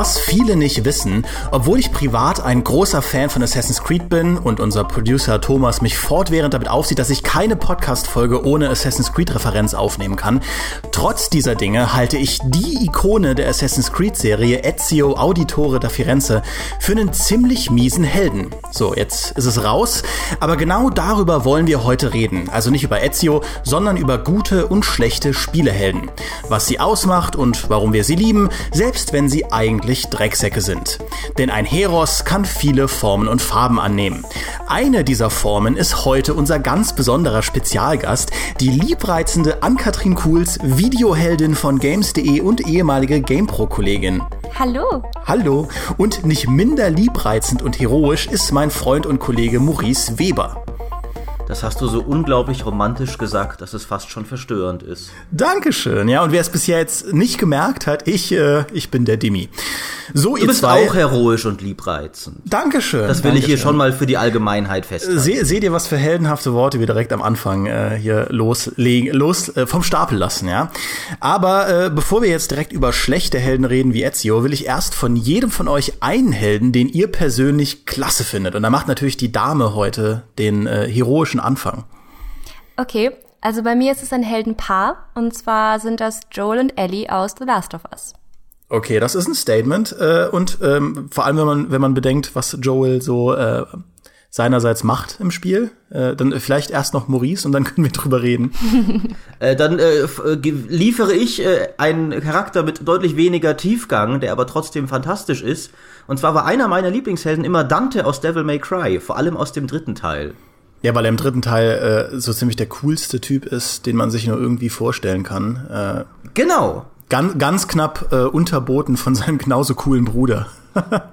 Was viele nicht wissen, obwohl ich privat ein großer Fan von Assassin's Creed bin und unser Producer Thomas mich fortwährend damit aufsieht, dass ich keine Podcast-Folge ohne Assassin's Creed-Referenz aufnehmen kann, trotz dieser Dinge halte ich die Ikone der Assassin's Creed-Serie Ezio Auditore da Firenze für einen ziemlich miesen Helden. So, jetzt ist es raus, aber genau darüber wollen wir heute reden. Also nicht über Ezio, sondern über gute und schlechte Spielehelden. Was sie ausmacht und warum wir sie lieben, selbst wenn sie eigentlich Drecksäcke sind. Denn ein Heros kann viele Formen und Farben annehmen. Eine dieser Formen ist heute unser ganz besonderer Spezialgast, die liebreizende Ann-Kathrin Kuhls, Videoheldin von Games.de und ehemalige GamePro-Kollegin. Hallo. Hallo. Und nicht minder liebreizend und heroisch ist mein Freund und Kollege Maurice Weber. Das hast du so unglaublich romantisch gesagt, dass es fast schon verstörend ist. Dankeschön. Ja, und wer es bisher jetzt nicht gemerkt hat, ich, äh, ich bin der Dimi. So, du ihr bist zwei, auch heroisch und liebreizend. Dankeschön. Das will Dankeschön. ich hier schon mal für die Allgemeinheit festhalten. Se, seht ihr, was für heldenhafte Worte wir direkt am Anfang äh, hier loslegen, los äh, vom Stapel lassen, ja? Aber äh, bevor wir jetzt direkt über schlechte Helden reden wie Ezio, will ich erst von jedem von euch einen Helden, den ihr persönlich klasse findet. Und da macht natürlich die Dame heute den äh, heroischen Anfang. Okay, also bei mir ist es ein Heldenpaar. Und zwar sind das Joel und Ellie aus The Last of Us. Okay, das ist ein Statement. Äh, und ähm, vor allem, wenn man, wenn man bedenkt, was Joel so äh, seinerseits macht im Spiel. Äh, dann vielleicht erst noch Maurice und dann können wir drüber reden. äh, dann äh, äh liefere ich äh, einen Charakter mit deutlich weniger Tiefgang, der aber trotzdem fantastisch ist. Und zwar war einer meiner Lieblingshelden immer Dante aus Devil May Cry, vor allem aus dem dritten Teil. Ja, weil er im dritten Teil äh, so ziemlich der coolste Typ ist, den man sich nur irgendwie vorstellen kann. Äh, genau. Ganz, ganz knapp äh, unterboten von seinem genauso coolen Bruder.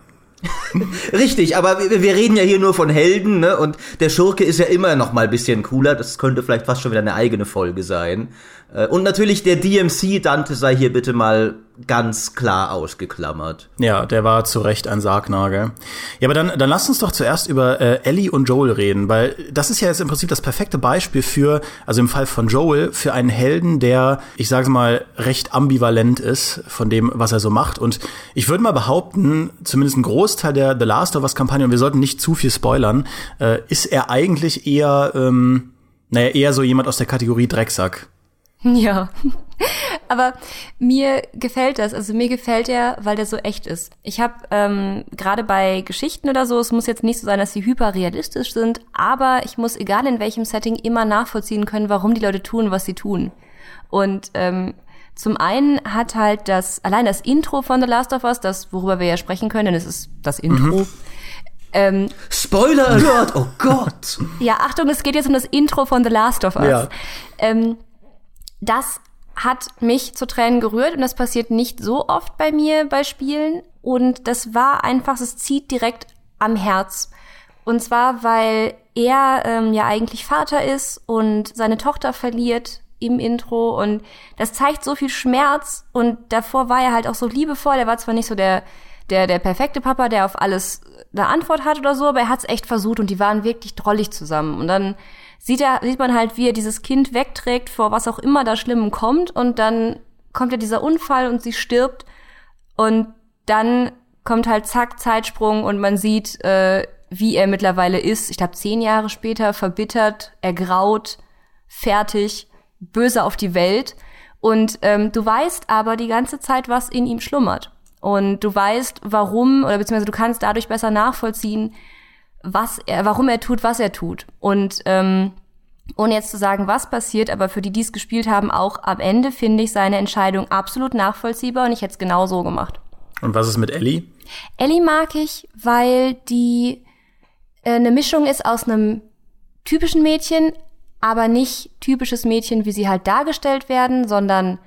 Richtig, aber wir reden ja hier nur von Helden, ne? Und der Schurke ist ja immer noch mal ein bisschen cooler. Das könnte vielleicht fast schon wieder eine eigene Folge sein. Äh, und natürlich der DMC Dante sei hier bitte mal ganz klar ausgeklammert. Ja, der war zu Recht ein Sargnagel. Ja, aber dann, dann lass uns doch zuerst über äh, Ellie und Joel reden, weil das ist ja jetzt im Prinzip das perfekte Beispiel für, also im Fall von Joel, für einen Helden, der, ich sage mal, recht ambivalent ist von dem, was er so macht. Und ich würde mal behaupten, zumindest ein Großteil der The Last of Us-Kampagne, und wir sollten nicht zu viel spoilern, äh, ist er eigentlich eher, ähm, naja, eher so jemand aus der Kategorie Drecksack. Ja. Aber mir gefällt das. Also mir gefällt er, weil der so echt ist. Ich habe ähm, gerade bei Geschichten oder so, es muss jetzt nicht so sein, dass sie hyperrealistisch sind, aber ich muss, egal in welchem Setting, immer nachvollziehen können, warum die Leute tun, was sie tun. Und ähm, zum einen hat halt das, allein das Intro von The Last of Us, das, worüber wir ja sprechen können, denn es ist das Intro. Mhm. Ähm, Spoiler Alert, oh Gott! ja, Achtung, es geht jetzt um das Intro von The Last of Us. Ja. Ähm, das hat mich zu Tränen gerührt und das passiert nicht so oft bei mir bei Spielen. Und das war einfach, es zieht direkt am Herz. Und zwar, weil er ähm, ja eigentlich Vater ist und seine Tochter verliert im Intro und das zeigt so viel Schmerz und davor war er halt auch so liebevoll. Er war zwar nicht so der der der perfekte Papa, der auf alles eine Antwort hat oder so, aber er hat es echt versucht und die waren wirklich drollig zusammen und dann sieht, er, sieht man halt, wie er dieses Kind wegträgt vor was auch immer da Schlimmem kommt und dann kommt ja dieser Unfall und sie stirbt und dann kommt halt zack, Zeitsprung und man sieht, äh, wie er mittlerweile ist. Ich glaube, zehn Jahre später, verbittert, ergraut, fertig, böse auf die Welt. Und ähm, du weißt aber die ganze Zeit, was in ihm schlummert. Und du weißt, warum, oder beziehungsweise du kannst dadurch besser nachvollziehen, was er, warum er tut, was er tut. Und ähm, ohne jetzt zu sagen, was passiert, aber für die, die es gespielt haben, auch am Ende finde ich seine Entscheidung absolut nachvollziehbar und ich hätte es genau so gemacht. Und was ist mit Ellie? Ellie mag ich, weil die äh, eine Mischung ist aus einem typischen Mädchen, aber nicht typisches Mädchen, wie sie halt dargestellt werden, sondern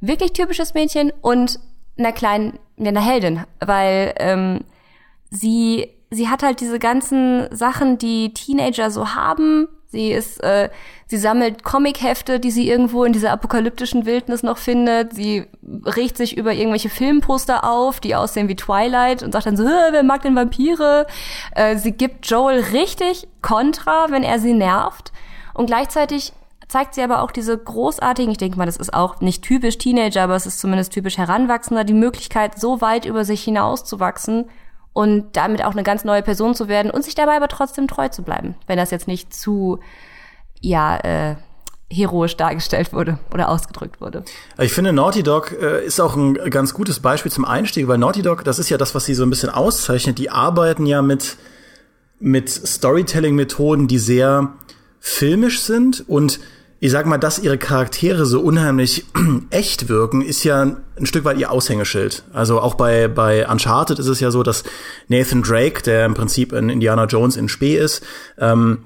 wirklich typisches Mädchen und einer kleinen, einer Heldin, weil ähm, sie sie hat halt diese ganzen Sachen, die Teenager so haben. Sie ist, äh, sie sammelt Comichefte, die sie irgendwo in dieser apokalyptischen Wildnis noch findet. Sie regt sich über irgendwelche Filmposter auf, die aussehen wie Twilight und sagt dann so, wer mag denn Vampire? Äh, sie gibt Joel richtig Kontra, wenn er sie nervt. Und gleichzeitig zeigt sie aber auch diese großartigen, ich denke mal, das ist auch nicht typisch Teenager, aber es ist zumindest typisch Heranwachsender, die Möglichkeit, so weit über sich hinauszuwachsen und damit auch eine ganz neue Person zu werden und sich dabei aber trotzdem treu zu bleiben, wenn das jetzt nicht zu, ja, äh, heroisch dargestellt wurde oder ausgedrückt wurde. Ich finde, Naughty Dog äh, ist auch ein ganz gutes Beispiel zum Einstieg, weil Naughty Dog, das ist ja das, was sie so ein bisschen auszeichnet. Die arbeiten ja mit, mit Storytelling-Methoden, die sehr filmisch sind und ich sag mal, dass ihre Charaktere so unheimlich echt wirken, ist ja ein Stück weit ihr Aushängeschild. Also auch bei, bei Uncharted ist es ja so, dass Nathan Drake, der im Prinzip ein Indiana Jones in Spee ist, ähm,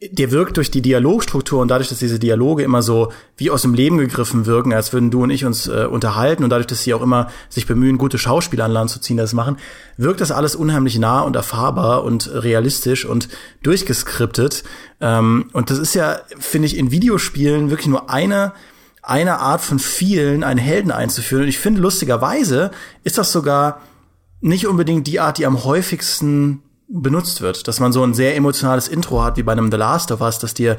der wirkt durch die Dialogstruktur und dadurch, dass diese Dialoge immer so wie aus dem Leben gegriffen wirken, als würden du und ich uns äh, unterhalten und dadurch, dass sie auch immer sich bemühen, gute Schauspieler an Land zu ziehen, das machen, wirkt das alles unheimlich nah und erfahrbar und realistisch und durchgeskriptet. Ähm, und das ist ja, finde ich, in Videospielen wirklich nur eine eine Art von vielen, einen Helden einzuführen. Und ich finde, lustigerweise ist das sogar nicht unbedingt die Art, die am häufigsten benutzt wird. Dass man so ein sehr emotionales Intro hat, wie bei einem The Last of Us, dass dir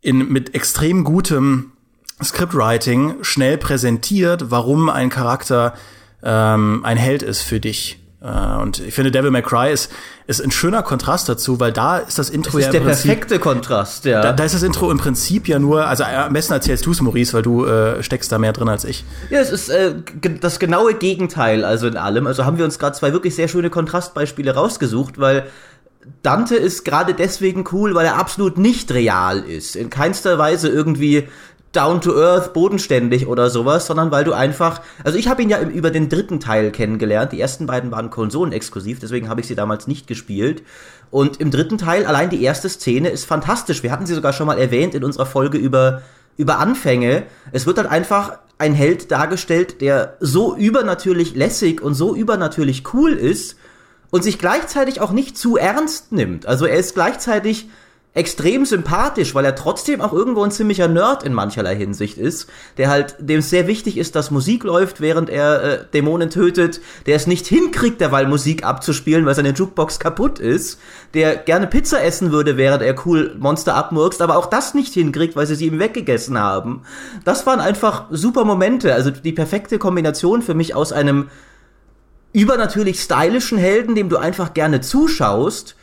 in, mit extrem gutem Scriptwriting schnell präsentiert, warum ein Charakter ähm, ein Held ist für dich. Äh, und ich finde, Devil May Cry ist, ist ein schöner Kontrast dazu, weil da ist das Intro das ja im der Prinzip, perfekte Kontrast, ja. Da, da, ist das Intro im Prinzip ja nur, also äh, am besten erzählst du es, Maurice, weil du äh, steckst da mehr drin als ich. Ja, es ist äh, das genaue Gegenteil, also in allem. Also haben wir uns gerade zwei wirklich sehr schöne Kontrastbeispiele rausgesucht, weil Dante ist gerade deswegen cool, weil er absolut nicht real ist. In keinster Weise irgendwie down to earth, bodenständig oder sowas, sondern weil du einfach, also ich habe ihn ja über den dritten Teil kennengelernt. Die ersten beiden waren konsolenexklusiv, deswegen habe ich sie damals nicht gespielt. Und im dritten Teil, allein die erste Szene ist fantastisch. Wir hatten sie sogar schon mal erwähnt in unserer Folge über, über Anfänge. Es wird halt einfach ein Held dargestellt, der so übernatürlich lässig und so übernatürlich cool ist und sich gleichzeitig auch nicht zu ernst nimmt. Also er ist gleichzeitig extrem sympathisch, weil er trotzdem auch irgendwo ein ziemlicher Nerd in mancherlei Hinsicht ist, der halt, dem sehr wichtig ist, dass Musik läuft, während er äh, Dämonen tötet, der es nicht hinkriegt, derweil Musik abzuspielen, weil seine Jukebox kaputt ist, der gerne Pizza essen würde, während er cool Monster abmurkst, aber auch das nicht hinkriegt, weil sie sie ihm weggegessen haben. Das waren einfach super Momente, also die perfekte Kombination für mich aus einem übernatürlich stylischen Helden, dem du einfach gerne zuschaust,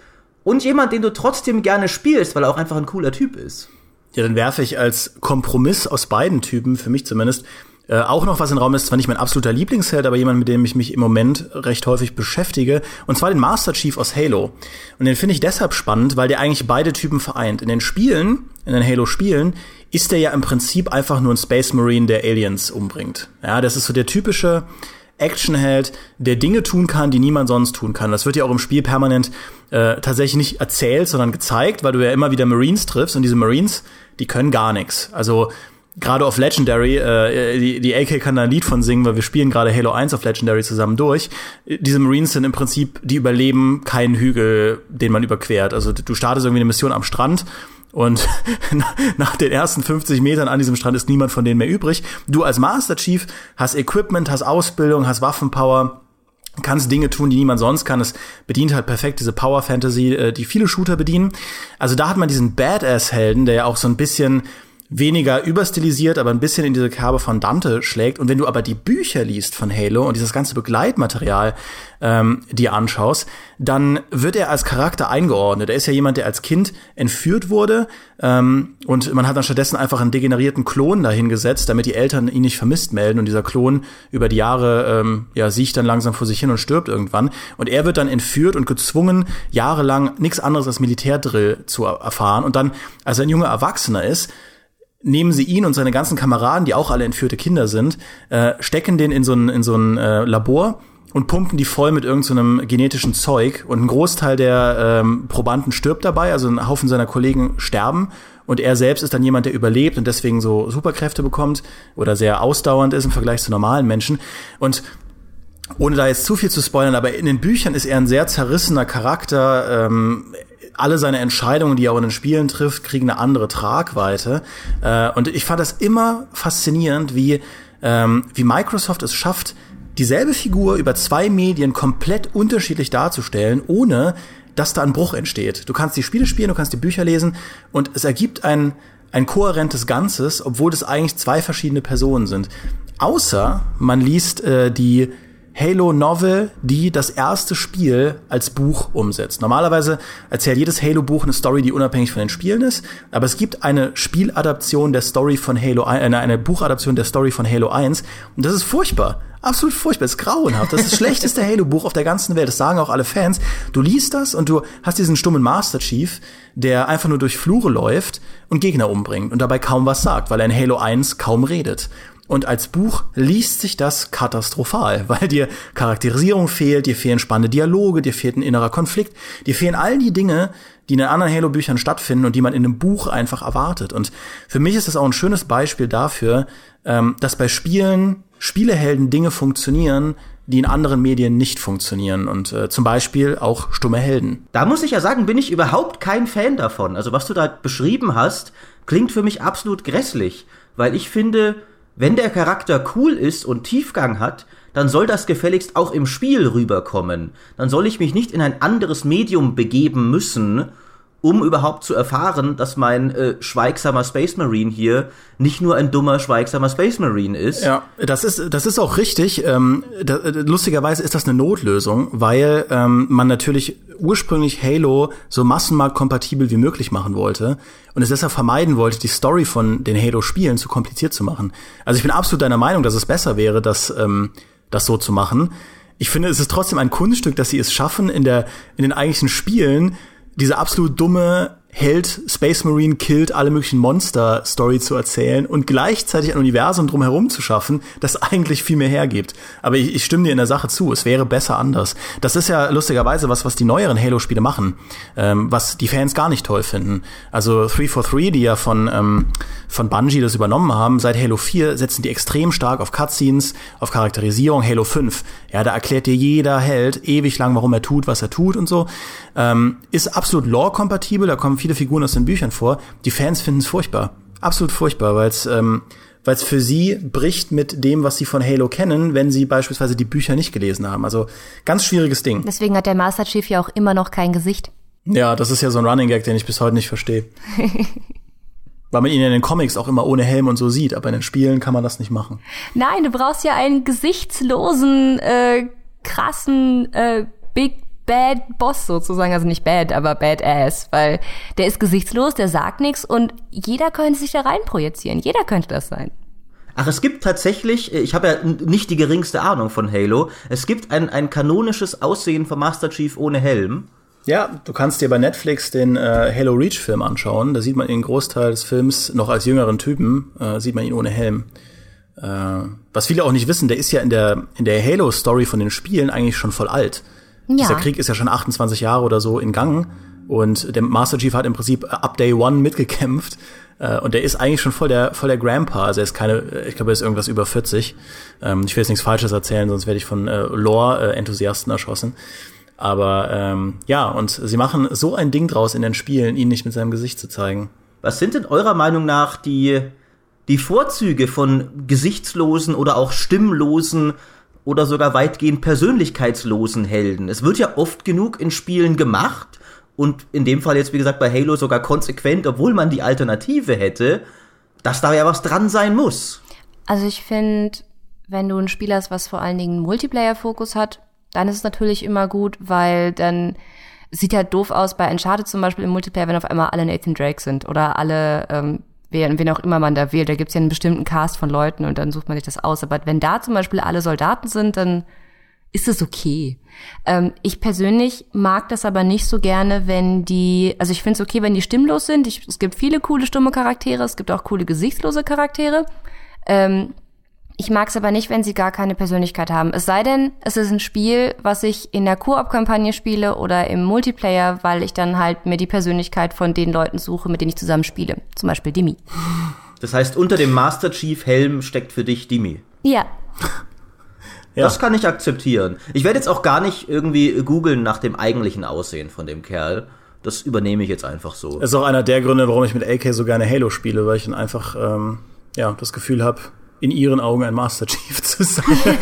und jemand, den du trotzdem gerne spielst, weil er auch einfach ein cooler Typ ist. Ja, dann werfe ich als Kompromiss aus beiden Typen, für mich zumindest, äh, auch noch was in den Raum ist, zwar nicht mein absoluter Lieblingsheld, aber jemand, mit dem ich mich im Moment recht häufig beschäftige, und zwar den Master Chief aus Halo. Und den finde ich deshalb spannend, weil der eigentlich beide Typen vereint. In den Spielen, in den Halo-Spielen, ist der ja im Prinzip einfach nur ein Space Marine, der Aliens umbringt. Ja, das ist so der typische Actionheld, der Dinge tun kann, die niemand sonst tun kann. Das wird ja auch im Spiel permanent äh, tatsächlich nicht erzählt, sondern gezeigt, weil du ja immer wieder Marines triffst und diese Marines, die können gar nichts. Also gerade auf Legendary, äh, die, die AK kann da ein Lied von singen, weil wir spielen gerade Halo 1 auf Legendary zusammen durch. Diese Marines sind im Prinzip, die überleben keinen Hügel, den man überquert. Also du startest irgendwie eine Mission am Strand und nach den ersten 50 Metern an diesem Strand ist niemand von denen mehr übrig. Du als Master Chief hast Equipment, hast Ausbildung, hast Waffenpower, kannst Dinge tun, die niemand sonst kann. Es bedient halt perfekt diese Power Fantasy, äh, die viele Shooter bedienen. Also da hat man diesen Badass-Helden, der ja auch so ein bisschen weniger überstilisiert, aber ein bisschen in diese Kerbe von Dante schlägt. Und wenn du aber die Bücher liest von Halo und dieses ganze Begleitmaterial ähm, dir anschaust, dann wird er als Charakter eingeordnet. Er ist ja jemand, der als Kind entführt wurde ähm, und man hat dann stattdessen einfach einen degenerierten Klon dahingesetzt, damit die Eltern ihn nicht vermisst melden. Und dieser Klon über die Jahre ähm, ja sieht dann langsam vor sich hin und stirbt irgendwann. Und er wird dann entführt und gezwungen, jahrelang nichts anderes als Militärdrill zu erfahren. Und dann, als er ein junger Erwachsener ist, nehmen sie ihn und seine ganzen Kameraden, die auch alle entführte Kinder sind, äh, stecken den in so ein, in so ein äh, Labor und pumpen die voll mit irgendeinem so genetischen Zeug. Und ein Großteil der ähm, Probanden stirbt dabei, also ein Haufen seiner Kollegen sterben. Und er selbst ist dann jemand, der überlebt und deswegen so Superkräfte bekommt oder sehr ausdauernd ist im Vergleich zu normalen Menschen. Und ohne da jetzt zu viel zu spoilern, aber in den Büchern ist er ein sehr zerrissener Charakter. Ähm, alle seine Entscheidungen, die er auch in den Spielen trifft, kriegen eine andere Tragweite. Äh, und ich fand das immer faszinierend, wie, ähm, wie Microsoft es schafft, dieselbe Figur über zwei Medien komplett unterschiedlich darzustellen, ohne dass da ein Bruch entsteht. Du kannst die Spiele spielen, du kannst die Bücher lesen und es ergibt ein, ein kohärentes Ganzes, obwohl das eigentlich zwei verschiedene Personen sind. Außer man liest äh, die Halo Novel, die das erste Spiel als Buch umsetzt. Normalerweise erzählt jedes Halo Buch eine Story, die unabhängig von den Spielen ist, aber es gibt eine Spieladaption der Story von Halo, eine, eine Buchadaption der Story von Halo 1 und das ist furchtbar. Absolut furchtbar, das ist grauenhaft. Das ist das schlechteste Halo-Buch auf der ganzen Welt. Das sagen auch alle Fans. Du liest das und du hast diesen stummen Master Chief, der einfach nur durch Flure läuft und Gegner umbringt und dabei kaum was sagt, weil er in Halo 1 kaum redet. Und als Buch liest sich das katastrophal, weil dir Charakterisierung fehlt, dir fehlen spannende Dialoge, dir fehlt ein innerer Konflikt, dir fehlen all die Dinge, die in den anderen Halo-Büchern stattfinden und die man in einem Buch einfach erwartet. Und für mich ist das auch ein schönes Beispiel dafür, ähm, dass bei Spielen Spielehelden Dinge funktionieren, die in anderen Medien nicht funktionieren und äh, zum Beispiel auch stumme Helden. Da muss ich ja sagen, bin ich überhaupt kein Fan davon. Also was du da beschrieben hast, klingt für mich absolut grässlich, weil ich finde, wenn der Charakter cool ist und Tiefgang hat, dann soll das gefälligst auch im Spiel rüberkommen. Dann soll ich mich nicht in ein anderes Medium begeben müssen, um überhaupt zu erfahren, dass mein äh, schweigsamer Space Marine hier nicht nur ein dummer, schweigsamer Space Marine ist. Ja, das ist, das ist auch richtig. Ähm, da, lustigerweise ist das eine Notlösung, weil ähm, man natürlich ursprünglich Halo so massenmarktkompatibel wie möglich machen wollte und es deshalb vermeiden wollte, die Story von den Halo-Spielen zu kompliziert zu machen. Also ich bin absolut deiner Meinung, dass es besser wäre, das, ähm, das so zu machen. Ich finde, es ist trotzdem ein Kunststück, dass sie es schaffen, in der, in den eigentlichen Spielen diese absolut dumme Held Space Marine killt alle möglichen Monster Story zu erzählen und gleichzeitig ein Universum drumherum zu schaffen, das eigentlich viel mehr hergibt. Aber ich, ich stimme dir in der Sache zu, es wäre besser anders. Das ist ja lustigerweise was, was die neueren Halo-Spiele machen, ähm, was die Fans gar nicht toll finden. Also 343, die ja von, ähm, von Bungie das übernommen haben, seit Halo 4 setzen die extrem stark auf Cutscenes, auf Charakterisierung. Halo 5, ja, da erklärt dir jeder Held ewig lang, warum er tut, was er tut und so. Ähm, ist absolut lore-kompatibel, da kommen viele Figuren aus den Büchern vor. Die Fans finden es furchtbar. Absolut furchtbar, weil es ähm, für sie bricht mit dem, was sie von Halo kennen, wenn sie beispielsweise die Bücher nicht gelesen haben. Also ganz schwieriges Ding. Deswegen hat der Master Chief ja auch immer noch kein Gesicht. Ja, das ist ja so ein Running Gag, den ich bis heute nicht verstehe. Weil man ihn in den Comics auch immer ohne Helm und so sieht, aber in den Spielen kann man das nicht machen. Nein, du brauchst ja einen gesichtslosen, äh, krassen, äh, Big Bad Boss sozusagen, also nicht bad, aber badass, weil der ist gesichtslos, der sagt nichts und jeder könnte sich da rein projizieren. Jeder könnte das sein. Ach, es gibt tatsächlich, ich habe ja nicht die geringste Ahnung von Halo, es gibt ein, ein kanonisches Aussehen von Master Chief ohne Helm. Ja, du kannst dir bei Netflix den äh, Halo Reach Film anschauen. Da sieht man den Großteil des Films noch als jüngeren Typen, äh, sieht man ihn ohne Helm. Äh, was viele auch nicht wissen, der ist ja in der, in der Halo Story von den Spielen eigentlich schon voll alt. Ja. Dieser Krieg ist ja schon 28 Jahre oder so in Gang und der Master Chief hat im Prinzip ab Day One mitgekämpft. Äh, und der ist eigentlich schon voll der, voll der Grandpa. Also er ist keine, ich glaube, er ist irgendwas über 40. Ähm, ich will jetzt nichts Falsches erzählen, sonst werde ich von äh, Lore-Enthusiasten erschossen. Aber ähm, ja, und sie machen so ein Ding draus in den Spielen, ihn nicht mit seinem Gesicht zu zeigen. Was sind denn eurer Meinung nach die, die Vorzüge von gesichtslosen oder auch stimmlosen oder sogar weitgehend persönlichkeitslosen Helden. Es wird ja oft genug in Spielen gemacht und in dem Fall jetzt, wie gesagt, bei Halo sogar konsequent, obwohl man die Alternative hätte, dass da ja was dran sein muss. Also ich finde, wenn du ein Spiel hast, was vor allen Dingen Multiplayer-Fokus hat, dann ist es natürlich immer gut, weil dann sieht ja doof aus bei Uncharted zum Beispiel im Multiplayer, wenn auf einmal alle Nathan Drake sind oder alle ähm, wen, wen auch immer man da wählt. Da gibt's ja einen bestimmten Cast von Leuten und dann sucht man sich das aus. Aber wenn da zum Beispiel alle Soldaten sind, dann ist es okay. Ähm, ich persönlich mag das aber nicht so gerne, wenn die, also ich finde es okay, wenn die stimmlos sind. Ich, es gibt viele coole stumme Charaktere, es gibt auch coole gesichtslose Charaktere. Ähm, ich mag es aber nicht, wenn sie gar keine Persönlichkeit haben. Es sei denn, es ist ein Spiel, was ich in der Koop-Kampagne spiele oder im Multiplayer, weil ich dann halt mir die Persönlichkeit von den Leuten suche, mit denen ich zusammen spiele. Zum Beispiel Dimi. Das heißt, unter dem Master Chief Helm steckt für dich Dimi. Ja. Ja. Das kann ich akzeptieren. Ich werde jetzt auch gar nicht irgendwie googeln nach dem eigentlichen Aussehen von dem Kerl. Das übernehme ich jetzt einfach so. Das ist auch einer der Gründe, warum ich mit AK so gerne Halo spiele, weil ich dann einfach ähm, ja das Gefühl habe, in ihren Augen ein Master Chief zu sein.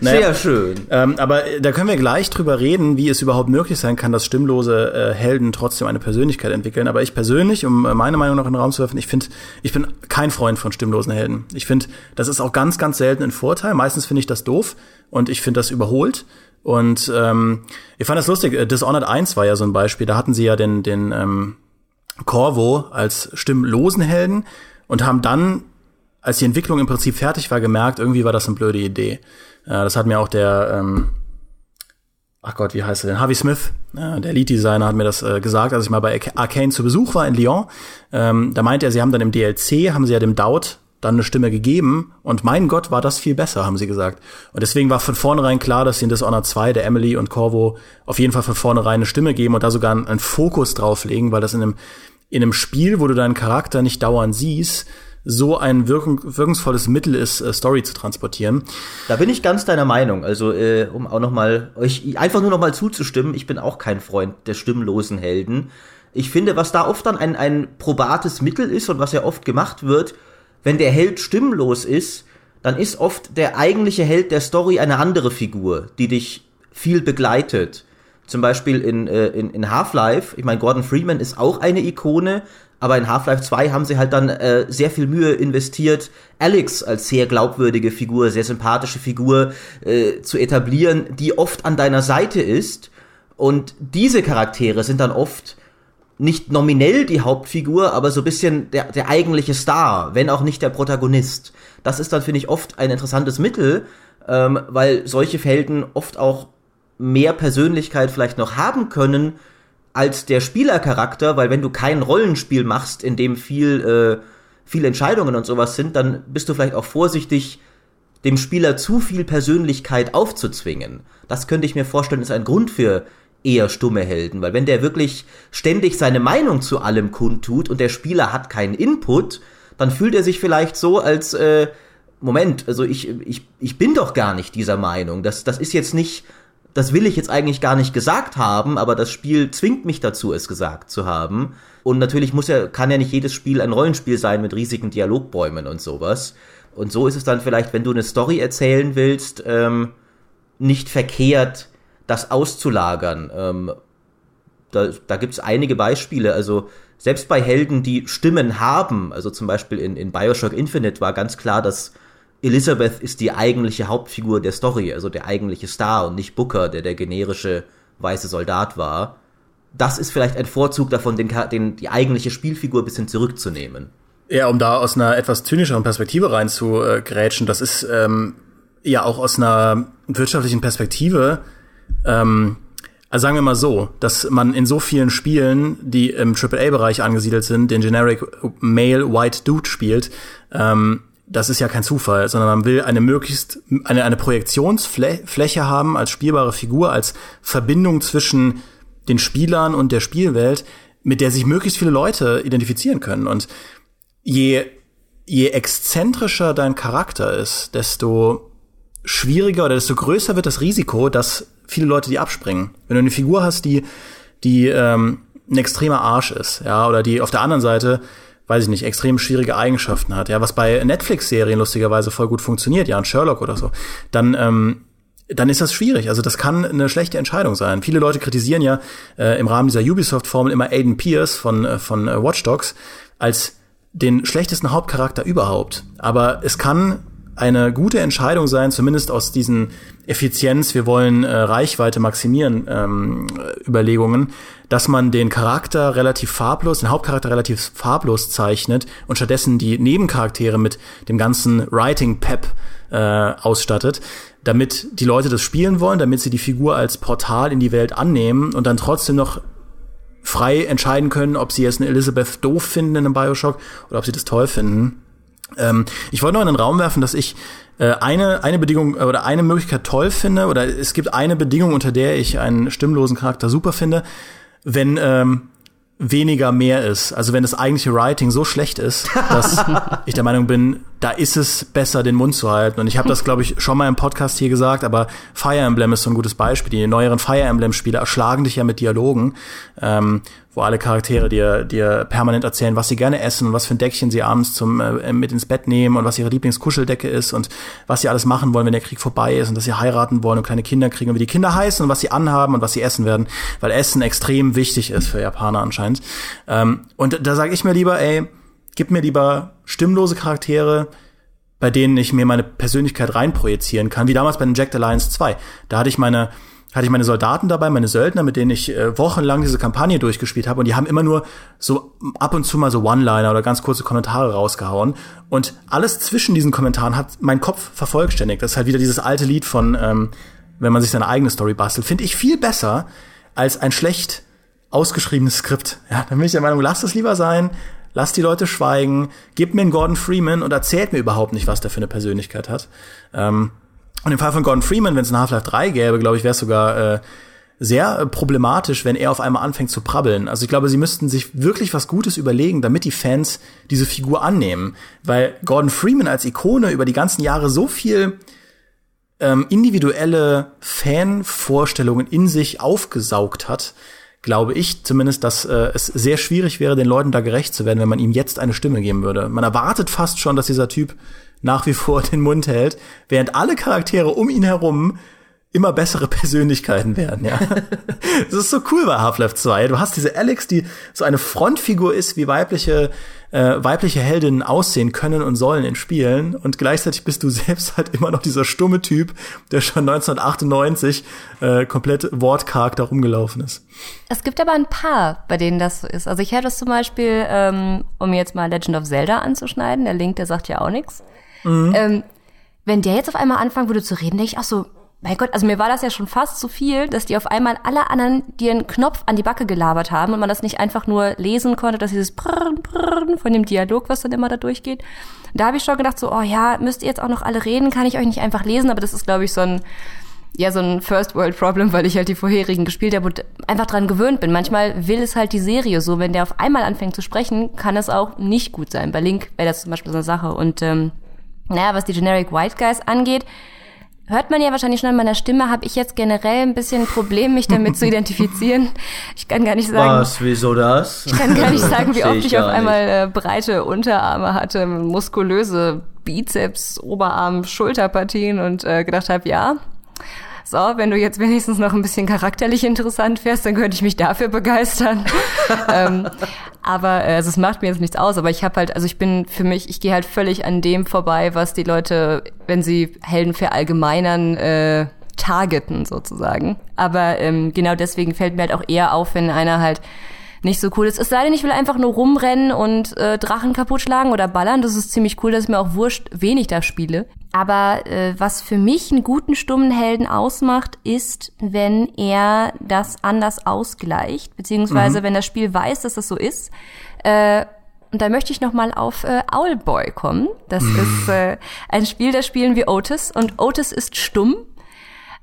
naja, Sehr schön. Ähm, aber da können wir gleich drüber reden, wie es überhaupt möglich sein kann, dass stimmlose äh, Helden trotzdem eine Persönlichkeit entwickeln. Aber ich persönlich, um äh, meine Meinung noch in den Raum zu werfen, ich finde, ich bin kein Freund von stimmlosen Helden. Ich finde, das ist auch ganz, ganz selten ein Vorteil. Meistens finde ich das doof und ich finde das überholt. Und ähm, ich fand das lustig. Äh, Dishonored 1 war ja so ein Beispiel. Da hatten sie ja den, den ähm, Corvo als stimmlosen Helden und haben dann als die Entwicklung im Prinzip fertig war, gemerkt, irgendwie war das eine blöde Idee. Äh, das hat mir auch der, ähm, ach Gott, wie heißt er denn? Harvey Smith, äh, der Lead-Designer, hat mir das äh, gesagt, als ich mal bei Arcane zu Besuch war in Lyon. Ähm, da meinte er, sie haben dann im DLC, haben sie ja dem Doubt dann eine Stimme gegeben und mein Gott, war das viel besser, haben sie gesagt. Und deswegen war von vornherein klar, dass sie in Dishonored 2 der Emily und Corvo auf jeden Fall von vornherein eine Stimme geben und da sogar einen Fokus drauflegen, weil das in einem, in einem Spiel, wo du deinen Charakter nicht dauernd siehst, so ein wirkung, wirkungsvolles Mittel ist, äh, Story zu transportieren. Da bin ich ganz deiner Meinung. Also, äh, um auch noch mal euch einfach nur noch mal zuzustimmen, ich bin auch kein Freund der stimmlosen Helden. Ich finde, was da oft dann ein, ein probates Mittel ist und was ja oft gemacht wird, wenn der Held stimmlos ist, dann ist oft der eigentliche Held der Story eine andere Figur, die dich viel begleitet. Zum Beispiel in, äh, in, in Half-Life, ich meine, Gordon Freeman ist auch eine Ikone, aber in Half-Life 2 haben sie halt dann äh, sehr viel Mühe investiert, Alex als sehr glaubwürdige Figur, sehr sympathische Figur äh, zu etablieren, die oft an deiner Seite ist. Und diese Charaktere sind dann oft nicht nominell die Hauptfigur, aber so ein bisschen der, der eigentliche Star, wenn auch nicht der Protagonist. Das ist dann, finde ich, oft ein interessantes Mittel, ähm, weil solche Helden oft auch mehr Persönlichkeit vielleicht noch haben können, als der Spielercharakter, weil wenn du kein Rollenspiel machst, in dem viel, äh, viel Entscheidungen und sowas sind, dann bist du vielleicht auch vorsichtig, dem Spieler zu viel Persönlichkeit aufzuzwingen. Das könnte ich mir vorstellen, ist ein Grund für eher stumme Helden, weil wenn der wirklich ständig seine Meinung zu allem kundtut und der Spieler hat keinen Input, dann fühlt er sich vielleicht so als äh, Moment, also ich, ich, ich bin doch gar nicht dieser Meinung. Das, das ist jetzt nicht das will ich jetzt eigentlich gar nicht gesagt haben, aber das Spiel zwingt mich dazu, es gesagt zu haben. Und natürlich muss ja, kann ja nicht jedes Spiel ein Rollenspiel sein mit riesigen Dialogbäumen und sowas. Und so ist es dann vielleicht, wenn du eine Story erzählen willst, ähm, nicht verkehrt, das auszulagern. Ähm, da da gibt es einige Beispiele. Also selbst bei Helden, die Stimmen haben, also zum Beispiel in, in Bioshock Infinite war ganz klar, dass Elizabeth ist die eigentliche Hauptfigur der Story, also der eigentliche Star und nicht Booker, der der generische weiße Soldat war. Das ist vielleicht ein Vorzug davon, den, den, die eigentliche Spielfigur ein bisschen zurückzunehmen. Ja, um da aus einer etwas zynischeren Perspektive rein zu äh, grätschen, das ist ähm, ja auch aus einer wirtschaftlichen Perspektive, ähm, also sagen wir mal so, dass man in so vielen Spielen, die im AAA-Bereich angesiedelt sind, den Generic Male White Dude spielt, ähm, das ist ja kein Zufall, sondern man will eine möglichst eine, eine Projektionsfläche haben als spielbare Figur, als Verbindung zwischen den Spielern und der Spielwelt, mit der sich möglichst viele Leute identifizieren können. Und je, je exzentrischer dein Charakter ist, desto schwieriger oder desto größer wird das Risiko, dass viele Leute die abspringen. Wenn du eine Figur hast, die, die ähm, ein extremer Arsch ist, ja, oder die auf der anderen Seite weiß ich nicht, extrem schwierige Eigenschaften hat, ja, was bei Netflix-Serien lustigerweise voll gut funktioniert, ja, ein Sherlock oder so, dann, ähm, dann ist das schwierig. Also das kann eine schlechte Entscheidung sein. Viele Leute kritisieren ja äh, im Rahmen dieser Ubisoft-Formel immer Aiden Pierce von, äh, von äh, Watch Dogs als den schlechtesten Hauptcharakter überhaupt. Aber es kann eine gute Entscheidung sein, zumindest aus diesen Effizienz, wir wollen äh, Reichweite maximieren ähm, Überlegungen, dass man den Charakter relativ farblos, den Hauptcharakter relativ farblos zeichnet und stattdessen die Nebencharaktere mit dem ganzen Writing Pep äh, ausstattet, damit die Leute das spielen wollen, damit sie die Figur als Portal in die Welt annehmen und dann trotzdem noch frei entscheiden können, ob sie jetzt eine Elizabeth doof finden in einem Bioshock oder ob sie das toll finden. Ähm, ich wollte noch in den Raum werfen, dass ich äh, eine, eine Bedingung äh, oder eine Möglichkeit toll finde, oder es gibt eine Bedingung, unter der ich einen stimmlosen Charakter super finde, wenn ähm, weniger mehr ist. Also wenn das eigentliche Writing so schlecht ist, dass ich der Meinung bin, da ist es besser, den Mund zu halten. Und ich habe das, glaube ich, schon mal im Podcast hier gesagt, aber Fire Emblem ist so ein gutes Beispiel. Die neueren Fire Emblem-Spiele erschlagen dich ja mit Dialogen, ähm, wo alle Charaktere dir, dir permanent erzählen, was sie gerne essen und was für ein Deckchen sie abends zum äh, mit ins Bett nehmen und was ihre Lieblingskuscheldecke ist und was sie alles machen wollen, wenn der Krieg vorbei ist und dass sie heiraten wollen und kleine Kinder kriegen und wie die Kinder heißen und was sie anhaben und was sie essen werden, weil Essen extrem wichtig ist für Japaner anscheinend. Ähm, und da sage ich mir lieber, ey, gib mir lieber stimmlose Charaktere, bei denen ich mir meine Persönlichkeit reinprojizieren kann, wie damals bei den Jack Alliance 2. Da hatte ich meine hatte ich meine Soldaten dabei, meine Söldner, mit denen ich äh, wochenlang diese Kampagne durchgespielt habe und die haben immer nur so ab und zu mal so One-Liner oder ganz kurze Kommentare rausgehauen und alles zwischen diesen Kommentaren hat mein Kopf vervollständigt. Das ist halt wieder dieses alte Lied von, ähm, wenn man sich seine eigene Story bastelt, finde ich viel besser als ein schlecht ausgeschriebenes Skript. Ja, dann bin ich der Meinung, lasst es lieber sein, lasst die Leute schweigen, gebt mir einen Gordon Freeman und erzählt mir überhaupt nicht, was der für eine Persönlichkeit hat. Ähm, und im Fall von Gordon Freeman, wenn es ein Half-Life 3 gäbe, glaube ich, wäre es sogar äh, sehr äh, problematisch, wenn er auf einmal anfängt zu prabbeln. Also ich glaube, sie müssten sich wirklich was Gutes überlegen, damit die Fans diese Figur annehmen. Weil Gordon Freeman als Ikone über die ganzen Jahre so viel ähm, individuelle Fanvorstellungen in sich aufgesaugt hat, glaube ich zumindest, dass äh, es sehr schwierig wäre, den Leuten da gerecht zu werden, wenn man ihm jetzt eine Stimme geben würde. Man erwartet fast schon, dass dieser Typ nach wie vor den Mund hält, während alle Charaktere um ihn herum immer bessere Persönlichkeiten werden, ja. das ist so cool bei Half-Life 2. Du hast diese Alex, die so eine Frontfigur ist, wie weibliche, äh, weibliche Heldinnen aussehen können und sollen in Spielen. Und gleichzeitig bist du selbst halt immer noch dieser stumme Typ, der schon 1998 äh, komplett wortkarg da rumgelaufen ist. Es gibt aber ein paar, bei denen das so ist. Also ich hätte es zum Beispiel, ähm, um jetzt mal Legend of Zelda anzuschneiden, der Link, der sagt ja auch nichts. Mhm. Ähm, wenn der jetzt auf einmal anfangen würde zu reden, denke ich, ach so, mein Gott, also mir war das ja schon fast zu viel, dass die auf einmal alle anderen dir einen Knopf an die Backe gelabert haben und man das nicht einfach nur lesen konnte, dass dieses Prrrn, Prrrn von dem Dialog, was dann immer da durchgeht. Da habe ich schon gedacht, so, oh ja, müsst ihr jetzt auch noch alle reden, kann ich euch nicht einfach lesen, aber das ist, glaube ich, so ein, ja, so ein First World Problem, weil ich halt die vorherigen gespielt habe und einfach dran gewöhnt bin. Manchmal will es halt die Serie so, wenn der auf einmal anfängt zu sprechen, kann es auch nicht gut sein. Bei Link wäre das zum Beispiel so eine Sache und ähm, naja, was die Generic White Guys angeht, hört man ja wahrscheinlich schon an meiner Stimme, habe ich jetzt generell ein bisschen ein Problem, mich damit zu identifizieren. Ich kann gar nicht sagen. Was, wieso das? Ich kann gar nicht sagen, wie oft ich, ich auf einmal äh, breite Unterarme hatte, muskulöse Bizeps, Oberarm, Schulterpartien und äh, gedacht habe, ja, so, wenn du jetzt wenigstens noch ein bisschen charakterlich interessant wärst, dann könnte ich mich dafür begeistern. ähm, aber äh, also es macht mir jetzt nichts aus. Aber ich habe halt, also ich bin für mich, ich gehe halt völlig an dem vorbei, was die Leute, wenn sie Helden verallgemeinern, äh, targeten sozusagen. Aber ähm, genau deswegen fällt mir halt auch eher auf, wenn einer halt nicht so cool ist. Es sei denn, ich will einfach nur rumrennen und äh, Drachen kaputt schlagen oder ballern. Das ist ziemlich cool, dass ich mir auch wurscht, wen ich da spiele. Aber äh, was für mich einen guten stummen Helden ausmacht, ist, wenn er das anders ausgleicht, beziehungsweise mhm. wenn das Spiel weiß, dass das so ist. Äh, und da möchte ich noch mal auf äh, Owlboy kommen. Das mhm. ist äh, ein Spiel, das spielen wir Otis und Otis ist stumm.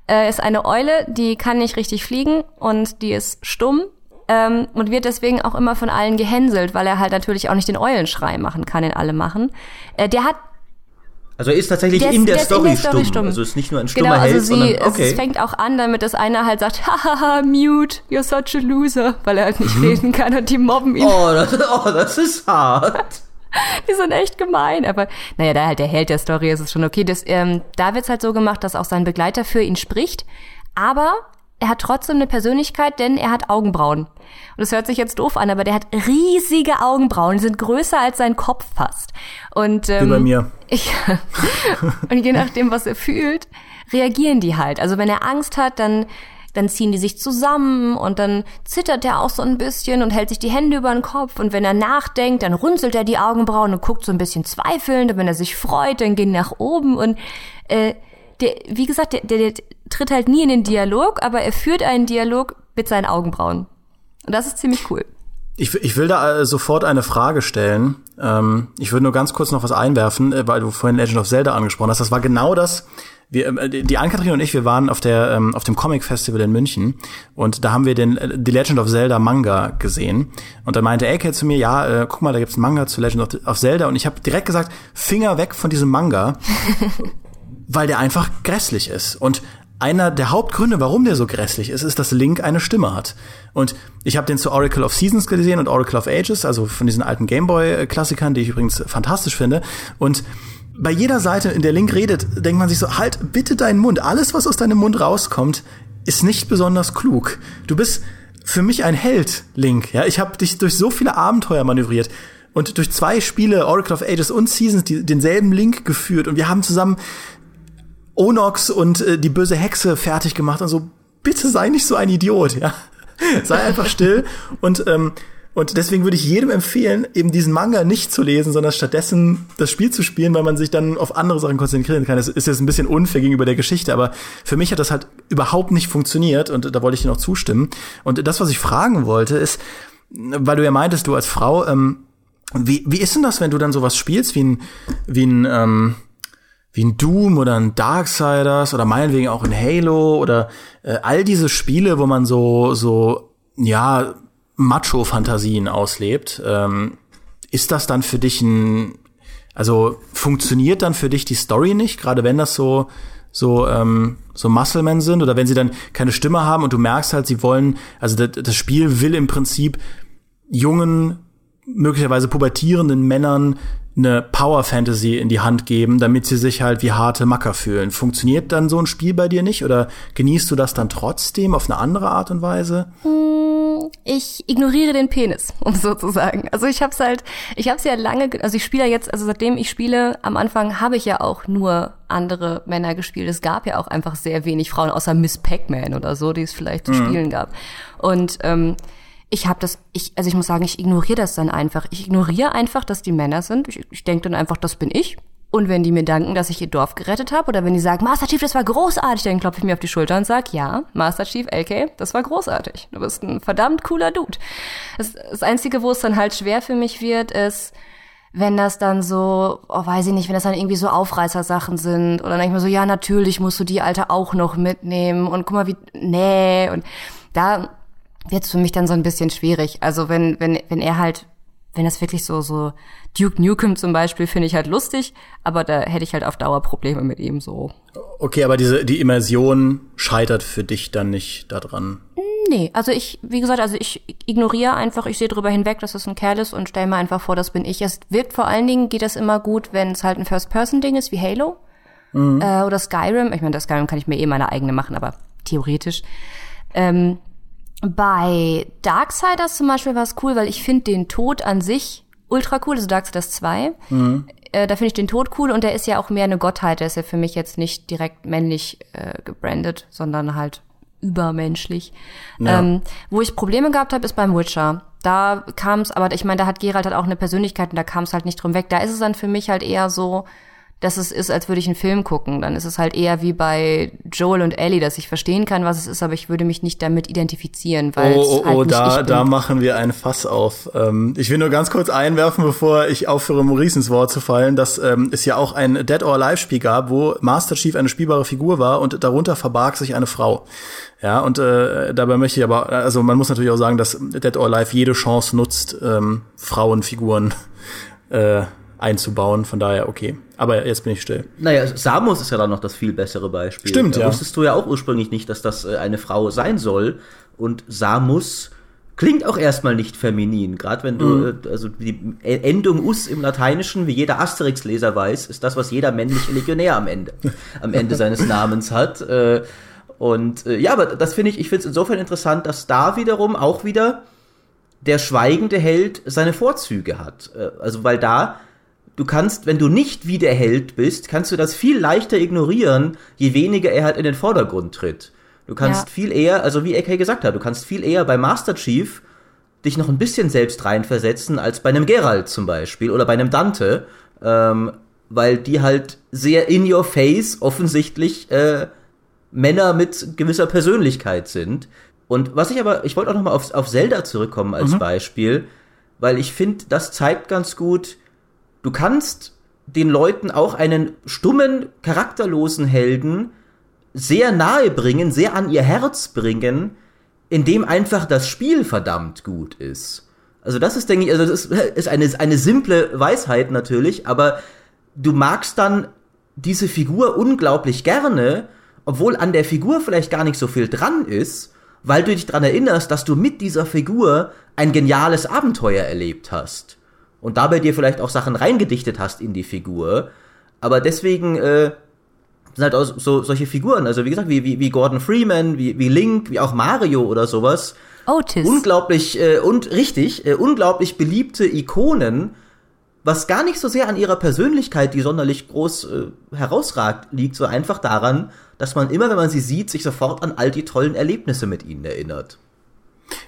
Er ist eine Eule, die kann nicht richtig fliegen und die ist stumm ähm, und wird deswegen auch immer von allen gehänselt, weil er halt natürlich auch nicht den Eulenschrei machen kann, den alle machen. Äh, der hat also er ist tatsächlich der in, der Story in der Story stumm. stumm. Also ist nicht nur ein stummer genau, also Held, sie, sondern, okay. Es fängt auch an, damit das einer halt sagt, hahaha, mute, you're such a loser, weil er halt nicht mhm. reden kann und die mobben ihn. Oh, das, oh, das ist hart. die sind echt gemein, aber naja, da halt der Held der Story ist es schon okay. Das, ähm, da wird's halt so gemacht, dass auch sein Begleiter für ihn spricht, aber er hat trotzdem eine Persönlichkeit, denn er hat Augenbrauen. Und das hört sich jetzt doof an, aber der hat riesige Augenbrauen, die sind größer als sein Kopf fast. Und ähm, Wie bei mir. Ich, und je nachdem, was er fühlt, reagieren die halt. Also wenn er Angst hat, dann dann ziehen die sich zusammen und dann zittert er auch so ein bisschen und hält sich die Hände über den Kopf und wenn er nachdenkt, dann runzelt er die Augenbrauen und guckt so ein bisschen zweifelnd und wenn er sich freut, dann gehen nach oben und äh, der, wie gesagt, der, der, der tritt halt nie in den Dialog, aber er führt einen Dialog mit seinen Augenbrauen. Und das ist ziemlich cool. Ich, ich will da äh, sofort eine Frage stellen. Ähm, ich würde nur ganz kurz noch was einwerfen, äh, weil du vorhin Legend of Zelda angesprochen hast. Das war genau das. Wir, äh, die Ann-Kathrin und ich, wir waren auf der ähm, auf dem Comic Festival in München und da haben wir den The Legend of Zelda Manga gesehen und dann meinte AK zu mir, ja, äh, guck mal, da gibt's einen Manga zu Legend of, of Zelda und ich habe direkt gesagt, Finger weg von diesem Manga, weil der einfach grässlich ist und einer der Hauptgründe, warum der so grässlich ist, ist, dass Link eine Stimme hat. Und ich habe den zu Oracle of Seasons gesehen und Oracle of Ages, also von diesen alten Gameboy-Klassikern, die ich übrigens fantastisch finde. Und bei jeder Seite, in der Link redet, denkt man sich so, halt bitte deinen Mund. Alles, was aus deinem Mund rauskommt, ist nicht besonders klug. Du bist für mich ein Held, Link. Ja, ich habe dich durch so viele Abenteuer manövriert und durch zwei Spiele, Oracle of Ages und Seasons, die, denselben Link geführt und wir haben zusammen Onox und äh, die böse Hexe fertig gemacht und so, bitte sei nicht so ein Idiot, ja. sei einfach still und ähm, und deswegen würde ich jedem empfehlen, eben diesen Manga nicht zu lesen, sondern stattdessen das Spiel zu spielen, weil man sich dann auf andere Sachen konzentrieren kann. Das ist jetzt ein bisschen unfair gegenüber der Geschichte, aber für mich hat das halt überhaupt nicht funktioniert und da wollte ich dir noch zustimmen. Und das, was ich fragen wollte, ist, weil du ja meintest, du als Frau, ähm, wie, wie ist denn das, wenn du dann sowas spielst wie ein, wie ein, ähm, wie ein Doom oder ein Darksiders oder meinetwegen auch ein Halo oder äh, all diese Spiele, wo man so, so, ja, Macho-Fantasien auslebt. Ähm, ist das dann für dich ein, also funktioniert dann für dich die Story nicht, gerade wenn das so, so, ähm, so Musclemen sind oder wenn sie dann keine Stimme haben und du merkst halt, sie wollen, also das, das Spiel will im Prinzip jungen, möglicherweise pubertierenden Männern eine Power Fantasy in die Hand geben, damit sie sich halt wie harte Macker fühlen. Funktioniert dann so ein Spiel bei dir nicht oder genießt du das dann trotzdem auf eine andere Art und Weise? Hm, ich ignoriere den Penis, um sozusagen. Also ich hab's halt, ich hab's ja lange, also ich spiele jetzt, also seitdem ich spiele, am Anfang habe ich ja auch nur andere Männer gespielt. Es gab ja auch einfach sehr wenig Frauen, außer Miss Pac-Man oder so, die es vielleicht zu mhm. spielen gab. Und ähm, ich habe das, ich, also ich muss sagen, ich ignoriere das dann einfach. Ich ignoriere einfach, dass die Männer sind. Ich, ich denke dann einfach, das bin ich. Und wenn die mir danken, dass ich ihr Dorf gerettet habe, oder wenn die sagen, Master Chief, das war großartig, dann klopfe ich mir auf die Schulter und sag, ja, Master Chief, LK, das war großartig. Du bist ein verdammt cooler Dude. Das, das Einzige, wo es dann halt schwer für mich wird, ist, wenn das dann so, oh, weiß ich nicht, wenn das dann irgendwie so Aufreißersachen sind, oder dann denke ich mir so, ja, natürlich musst du die Alte auch noch mitnehmen, und guck mal, wie, nee, und da, wird es für mich dann so ein bisschen schwierig. Also wenn, wenn, wenn er halt, wenn das wirklich so, so Duke Nukem zum Beispiel, finde ich halt lustig, aber da hätte ich halt auf Dauer Probleme mit ihm so. Okay, aber diese, die Immersion scheitert für dich dann nicht daran? Nee, also ich, wie gesagt, also ich ignoriere einfach, ich sehe drüber hinweg, dass es ein Kerl ist und stelle mir einfach vor, das bin ich. Es wirkt vor allen Dingen, geht das immer gut, wenn es halt ein First-Person-Ding ist, wie Halo mhm. äh, oder Skyrim. Ich meine, das Skyrim kann ich mir eh meine eigene machen, aber theoretisch. Ähm, bei Darksiders zum Beispiel war es cool, weil ich finde den Tod an sich ultra cool, also Darksiders 2. Mhm. Äh, da finde ich den Tod cool und der ist ja auch mehr eine Gottheit. Der ist ja für mich jetzt nicht direkt männlich äh, gebrandet, sondern halt übermenschlich. Ja. Ähm, wo ich Probleme gehabt habe, ist beim Witcher. Da kam es, aber ich meine, da hat Geralt halt auch eine Persönlichkeit und da kam es halt nicht drum weg. Da ist es dann für mich halt eher so, dass es ist, als würde ich einen Film gucken. Dann ist es halt eher wie bei Joel und Ellie, dass ich verstehen kann, was es ist, aber ich würde mich nicht damit identifizieren, weil oh, oh, oh, halt oh, da, da machen wir ein Fass auf. Ähm, ich will nur ganz kurz einwerfen, bevor ich aufhöre, Maurice ins Wort zu fallen, dass ähm, es ja auch ein Dead or Alive Spiel gab, wo Master Chief eine spielbare Figur war und darunter verbarg sich eine Frau. Ja, und äh, dabei möchte ich aber, also man muss natürlich auch sagen, dass Dead or Alive jede Chance nutzt, ähm, Frauenfiguren äh, einzubauen. Von daher, okay. Aber jetzt bin ich still. Naja, Samus ist ja dann noch das viel bessere Beispiel. Stimmt, da ja. Wusstest du ja auch ursprünglich nicht, dass das äh, eine Frau sein soll. Und Samus klingt auch erstmal nicht feminin. Gerade wenn du, mhm. Äh, also die Endung us im Lateinischen, wie jeder Asterix-Leser weiß, ist das, was jeder männliche Legionär am Ende, am Ende seines Namens hat. Äh, und ja, aber das finde ich, ich finde es insofern interessant, dass da wiederum auch wieder der schweigende Held seine Vorzüge hat. Also weil da du kannst, wenn du nicht wie der Held bist, kannst du das viel leichter ignorieren, je weniger er halt in den Vordergrund tritt. Du kannst ja. viel eher, also wie AK gesagt hat, du kannst viel eher bei Master Chief dich noch ein bisschen selbst reinversetzen als bei einem Geralt zum Beispiel oder bei einem Dante, ähm, weil die halt sehr in your face offensichtlich äh, Männer mit gewisser Persönlichkeit sind, Und was ich aber, ich wollte auch noch mal auf, auf Zelda zurückkommen als mhm. Beispiel, weil ich finde, das zeigt ganz gut, du kannst den Leuten auch einen stummen, charakterlosen Helden sehr nahe bringen, sehr an ihr Herz bringen, indem einfach das Spiel verdammt gut ist. Also das ist, denke ich, also das ist eine, eine simple Weisheit natürlich, aber du magst dann diese Figur unglaublich gerne, obwohl an der Figur vielleicht gar nicht so viel dran ist, weil du dich daran erinnerst, dass du mit dieser Figur ein geniales Abenteuer erlebt hast. Und dabei dir vielleicht auch Sachen reingedichtet hast in die Figur. Aber deswegen äh, sind halt auch so solche Figuren, also wie gesagt, wie, wie, wie Gordon Freeman, wie, wie Link, wie auch Mario oder sowas. Otis. Unglaublich, äh, und richtig, äh, unglaublich beliebte Ikonen, was gar nicht so sehr an ihrer Persönlichkeit, die sonderlich groß äh, herausragt, liegt, so einfach daran, dass man immer, wenn man sie sieht, sich sofort an all die tollen Erlebnisse mit ihnen erinnert.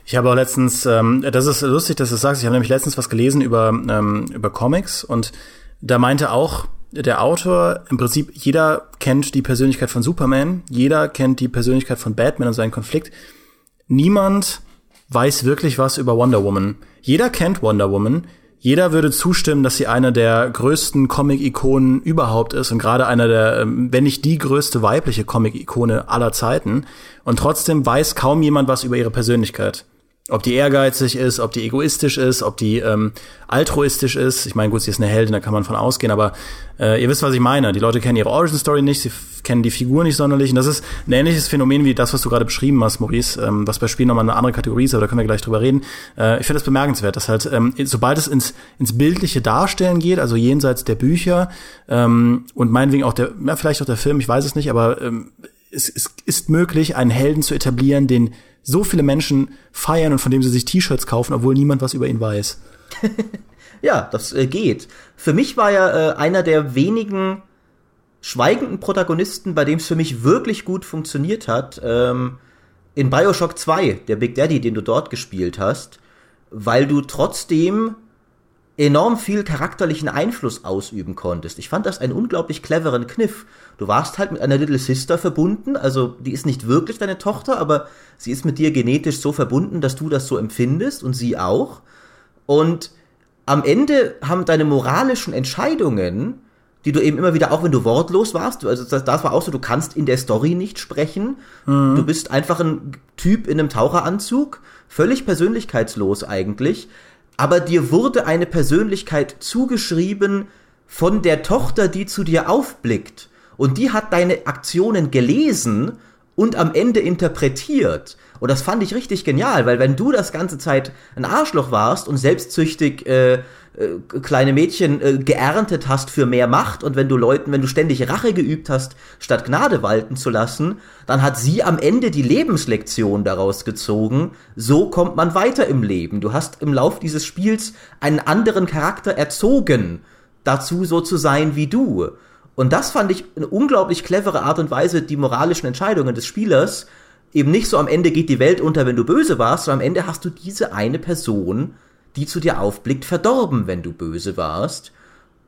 Ich habe auch letztens, ähm, das ist lustig, dass du das sagst, ich habe nämlich letztens was gelesen über, ähm, über Comics und da meinte auch der Autor, im Prinzip jeder kennt die Persönlichkeit von Superman, jeder kennt die Persönlichkeit von Batman und seinen Konflikt. Niemand weiß wirklich was über Wonder Woman. Jeder kennt Wonder Woman, jeder würde zustimmen, dass sie eine der größten Comic-Ikonen überhaupt ist und gerade einer der, ähm, wenn nicht die größte weibliche Comic-Ikone aller Zeiten. Und trotzdem weiß kaum jemand was über ihre Persönlichkeit. Ob die ehrgeizig ist, ob die egoistisch ist, ob die ähm, altruistisch ist. Ich meine, gut, sie ist eine Heldin, da kann man von ausgehen, aber äh, ihr wisst, was ich meine. Die Leute kennen ihre Origin Story nicht, sie kennen die Figur nicht sonderlich. Und das ist ein ähnliches Phänomen wie das, was du gerade beschrieben hast, Maurice, ähm, was bei Spielen nochmal eine andere Kategorie ist, aber da können wir gleich drüber reden. Äh, ich finde das bemerkenswert, dass halt, ähm, sobald es ins, ins bildliche Darstellen geht, also jenseits der Bücher ähm, und meinetwegen auch der, ja, vielleicht auch der Film, ich weiß es nicht, aber ähm, es, es ist möglich, einen Helden zu etablieren, den so viele Menschen feiern und von dem sie sich T-Shirts kaufen, obwohl niemand was über ihn weiß. ja, das äh, geht. Für mich war er äh, einer der wenigen schweigenden Protagonisten, bei dem es für mich wirklich gut funktioniert hat. Ähm, in Bioshock 2, der Big Daddy, den du dort gespielt hast, weil du trotzdem enorm viel charakterlichen Einfluss ausüben konntest. Ich fand das einen unglaublich cleveren Kniff. Du warst halt mit einer Little Sister verbunden, also die ist nicht wirklich deine Tochter, aber sie ist mit dir genetisch so verbunden, dass du das so empfindest und sie auch. Und am Ende haben deine moralischen Entscheidungen, die du eben immer wieder, auch wenn du wortlos warst, also das, das war auch so, du kannst in der Story nicht sprechen, mhm. du bist einfach ein Typ in einem Taucheranzug, völlig persönlichkeitslos eigentlich, aber dir wurde eine Persönlichkeit zugeschrieben von der Tochter, die zu dir aufblickt. Und die hat deine Aktionen gelesen und am Ende interpretiert. Und das fand ich richtig genial, weil wenn du das ganze Zeit ein Arschloch warst und selbstsüchtig äh, äh, kleine Mädchen äh, geerntet hast für mehr Macht und wenn du Leuten, wenn du ständig Rache geübt hast, statt Gnade walten zu lassen, dann hat sie am Ende die Lebenslektion daraus gezogen. So kommt man weiter im Leben. Du hast im Lauf dieses Spiels einen anderen Charakter erzogen, dazu so zu sein wie du. Und das fand ich eine unglaublich clevere Art und Weise, die moralischen Entscheidungen des Spielers eben nicht so am Ende geht die Welt unter, wenn du böse warst, sondern am Ende hast du diese eine Person die zu dir aufblickt, verdorben, wenn du böse warst.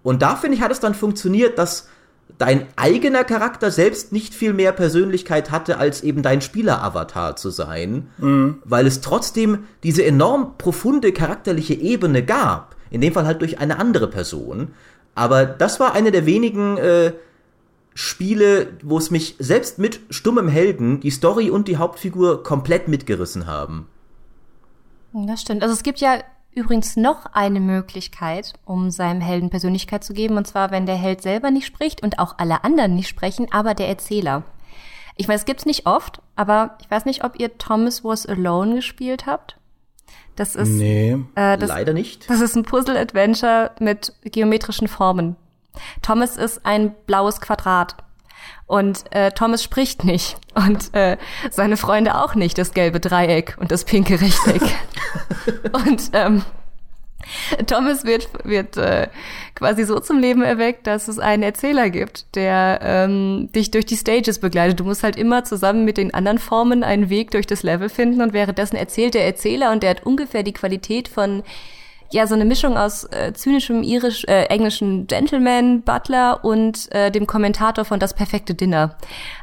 Und da finde ich, hat es dann funktioniert, dass dein eigener Charakter selbst nicht viel mehr Persönlichkeit hatte, als eben dein Spieler-Avatar zu sein, mhm. weil es trotzdem diese enorm profunde charakterliche Ebene gab. In dem Fall halt durch eine andere Person. Aber das war eine der wenigen äh, Spiele, wo es mich selbst mit stummem Helden, die Story und die Hauptfigur komplett mitgerissen haben. Das stimmt. Also es gibt ja übrigens noch eine Möglichkeit, um seinem Helden Persönlichkeit zu geben, und zwar, wenn der Held selber nicht spricht und auch alle anderen nicht sprechen, aber der Erzähler. Ich weiß, es gibt's nicht oft, aber ich weiß nicht, ob ihr Thomas Was Alone gespielt habt. Das ist nee, äh, das, leider nicht. Das ist ein Puzzle-Adventure mit geometrischen Formen. Thomas ist ein blaues Quadrat. Und äh, Thomas spricht nicht. Und äh, seine Freunde auch nicht, das gelbe Dreieck und das pinke Rechteck. und ähm, Thomas wird, wird äh, quasi so zum Leben erweckt, dass es einen Erzähler gibt, der ähm, dich durch die Stages begleitet. Du musst halt immer zusammen mit den anderen Formen einen Weg durch das Level finden und währenddessen erzählt der Erzähler und der hat ungefähr die Qualität von ja so eine Mischung aus äh, zynischem irisch äh, englischen Gentleman Butler und äh, dem Kommentator von Das perfekte Dinner.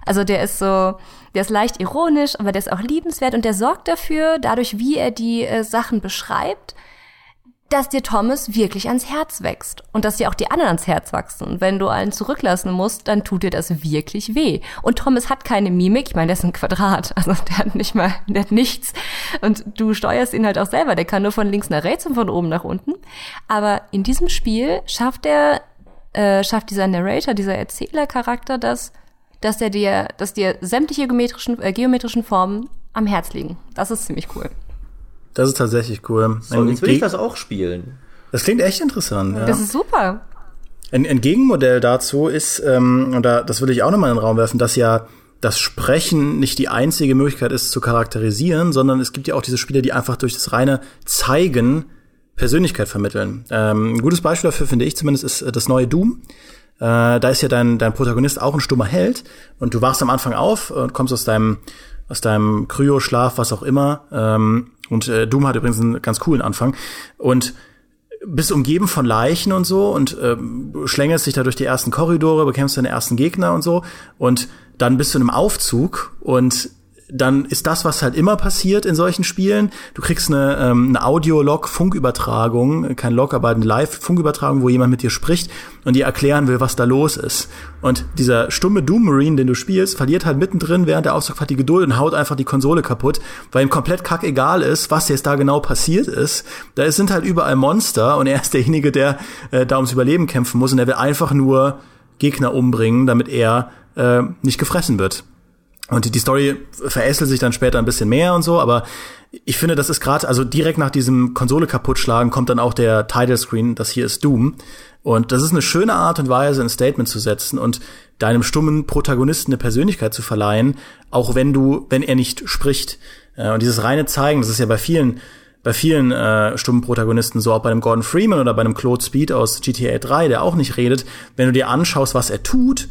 Also der ist so der ist leicht ironisch, aber der ist auch liebenswert und der sorgt dafür, dadurch wie er die äh, Sachen beschreibt, dass dir Thomas wirklich ans Herz wächst und dass dir auch die anderen ans Herz wachsen. Und wenn du einen zurücklassen musst, dann tut dir das wirklich weh. Und Thomas hat keine Mimik, ich meine, der ist ein Quadrat, also der hat nicht mal, der hat nichts. Und du steuerst ihn halt auch selber, der kann nur von links nach rechts und von oben nach unten. Aber in diesem Spiel schafft er, äh, schafft dieser Narrator, dieser Erzählercharakter das, dass er dir, dass dir sämtliche geometrischen, äh, geometrischen Formen am Herz liegen. Das ist ziemlich cool. Das ist tatsächlich cool. So, jetzt will ich das auch spielen. Das klingt echt interessant. Ja. Das ist super. Ein, ein Gegenmodell dazu ist, ähm, und da, das will ich auch nochmal in den Raum werfen, dass ja das Sprechen nicht die einzige Möglichkeit ist zu charakterisieren, sondern es gibt ja auch diese Spiele, die einfach durch das reine Zeigen Persönlichkeit vermitteln. Ähm, ein gutes Beispiel dafür, finde ich zumindest, ist äh, das neue Doom. Äh, da ist ja dein, dein Protagonist auch ein stummer Held und du wachst am Anfang auf und kommst aus deinem, aus deinem Kryoschlaf, was auch immer, ähm, und äh, Doom hat übrigens einen ganz coolen Anfang. Und bist umgeben von Leichen und so und äh, schlängelst dich da durch die ersten Korridore, bekämpfst deine ersten Gegner und so. Und dann bist du in einem Aufzug und dann ist das, was halt immer passiert in solchen Spielen. Du kriegst eine, ähm, eine Audio-Log-Funkübertragung, kein Log, aber eine Live-Funkübertragung, wo jemand mit dir spricht und dir erklären will, was da los ist. Und dieser stumme Doom Marine, den du spielst, verliert halt mittendrin während der Aufzugfahrt die Geduld und haut einfach die Konsole kaputt, weil ihm komplett kackegal ist, was jetzt da genau passiert ist. Da sind halt überall Monster und er ist derjenige, der äh, da ums Überleben kämpfen muss und er will einfach nur Gegner umbringen, damit er äh, nicht gefressen wird. Und die Story verästelt sich dann später ein bisschen mehr und so, aber ich finde, das ist gerade, also direkt nach diesem Konsole kaputtschlagen kommt dann auch der Title Screen, das hier ist Doom. Und das ist eine schöne Art und Weise, ein Statement zu setzen und deinem stummen Protagonisten eine Persönlichkeit zu verleihen, auch wenn du, wenn er nicht spricht. Äh, und dieses reine Zeigen, das ist ja bei vielen, bei vielen äh, stummen Protagonisten so, auch bei einem Gordon Freeman oder bei einem Claude Speed aus GTA 3, der auch nicht redet, wenn du dir anschaust, was er tut,